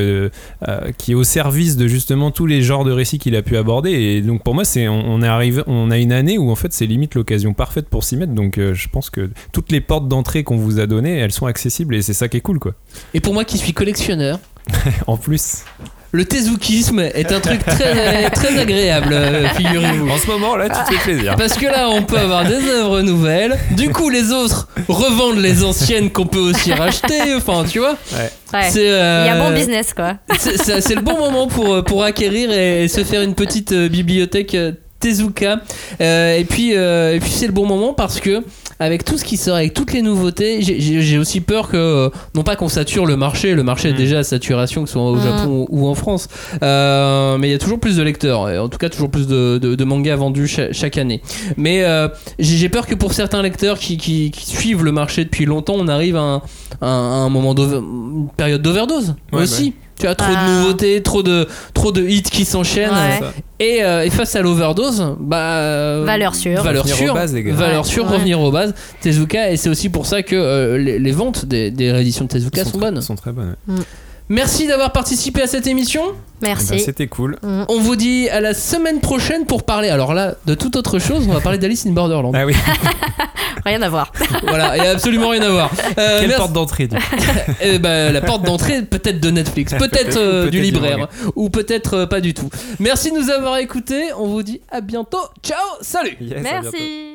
B: qui est au service de justement tous les genres de récits qu'il a pu aborder. Et donc pour moi c'est on, on est arrivé on a une année où en fait c'est limite l'occasion parfaite pour s'y mettre. Donc je pense que toutes les portes d'entrée qu'on vous a données elles sont accessibles et c'est ça qui est cool quoi.
A: Et pour moi qui suis collectionneur,
B: en plus
A: le Tezukisme est un truc très, très agréable, euh, figurez-vous.
B: en ce moment là tu te fais plaisir
A: Parce que là, on peut avoir des œuvres nouvelles. Du coup, les autres revendent les anciennes qu'on peut aussi racheter. Enfin, tu vois.
C: ouais.
A: Euh,
C: il y a bon business quoi
A: C'est, le bon moment pour, euh, pour acquérir et, se faire une petite bibliothèque Tezuka. Euh, et puis, euh, et puis c'est le bon moment parce que avec tout ce qui sort, avec toutes les nouveautés, j'ai- aussi peur que, euh, non pas qu'on sature le marché, le marché est
B: Mm.
A: déjà à saturation, que ce soit au
C: Mm.
A: Japon ou en France, Euh, mais il y a toujours plus de lecteurs, et en tout cas toujours plus de, de- de mangas vendus cha- chaque année. Mais euh, j'ai peur que pour certains lecteurs qui, qui- qui suivent le marché depuis longtemps, on arrive à un, à moment une période d'overdose
B: Ouais,
A: aussi. Tu as trop
C: Ah.
A: de nouveautés, trop de, trop de hits qui s'enchaînent.
C: Ouais.
B: Ça.
A: Et, euh, et face à l'overdose, bah. euh,
C: Valeur sûre.
A: Valeur
B: Revenir
A: sûre.
B: aux bases, les gars.
A: Valeur
C: Ouais.
A: sûre,
C: Ouais.
A: revenir aux bases. Tezuka, et c'est aussi pour ça que euh, les, les ventes des, des rééditions de Tezuka sont,
B: très-
A: bonnes.
B: sont très bonnes. ouais.
A: Merci d'avoir participé à cette émission.
B: Eh ben,
C: Merci.
B: C'était cool.
A: On vous dit à la semaine prochaine pour parler, alors là, de toute autre chose. On va parler d'Alice in Borderland.
B: Ah oui,
C: Rien à voir.
A: voilà, il n'y a absolument rien à voir. Euh,
B: quelle
A: merci-
B: porte d'entrée du coup
A: Eh ben, la porte d'entrée peut-être de Netflix, peut-être euh, du
B: peut-être du
A: libraire, ou peut-être euh, pas du tout. Merci de nous avoir écoutés. On vous dit à bientôt. Ciao, salut.
B: Yes, à bientôt.
C: Merci.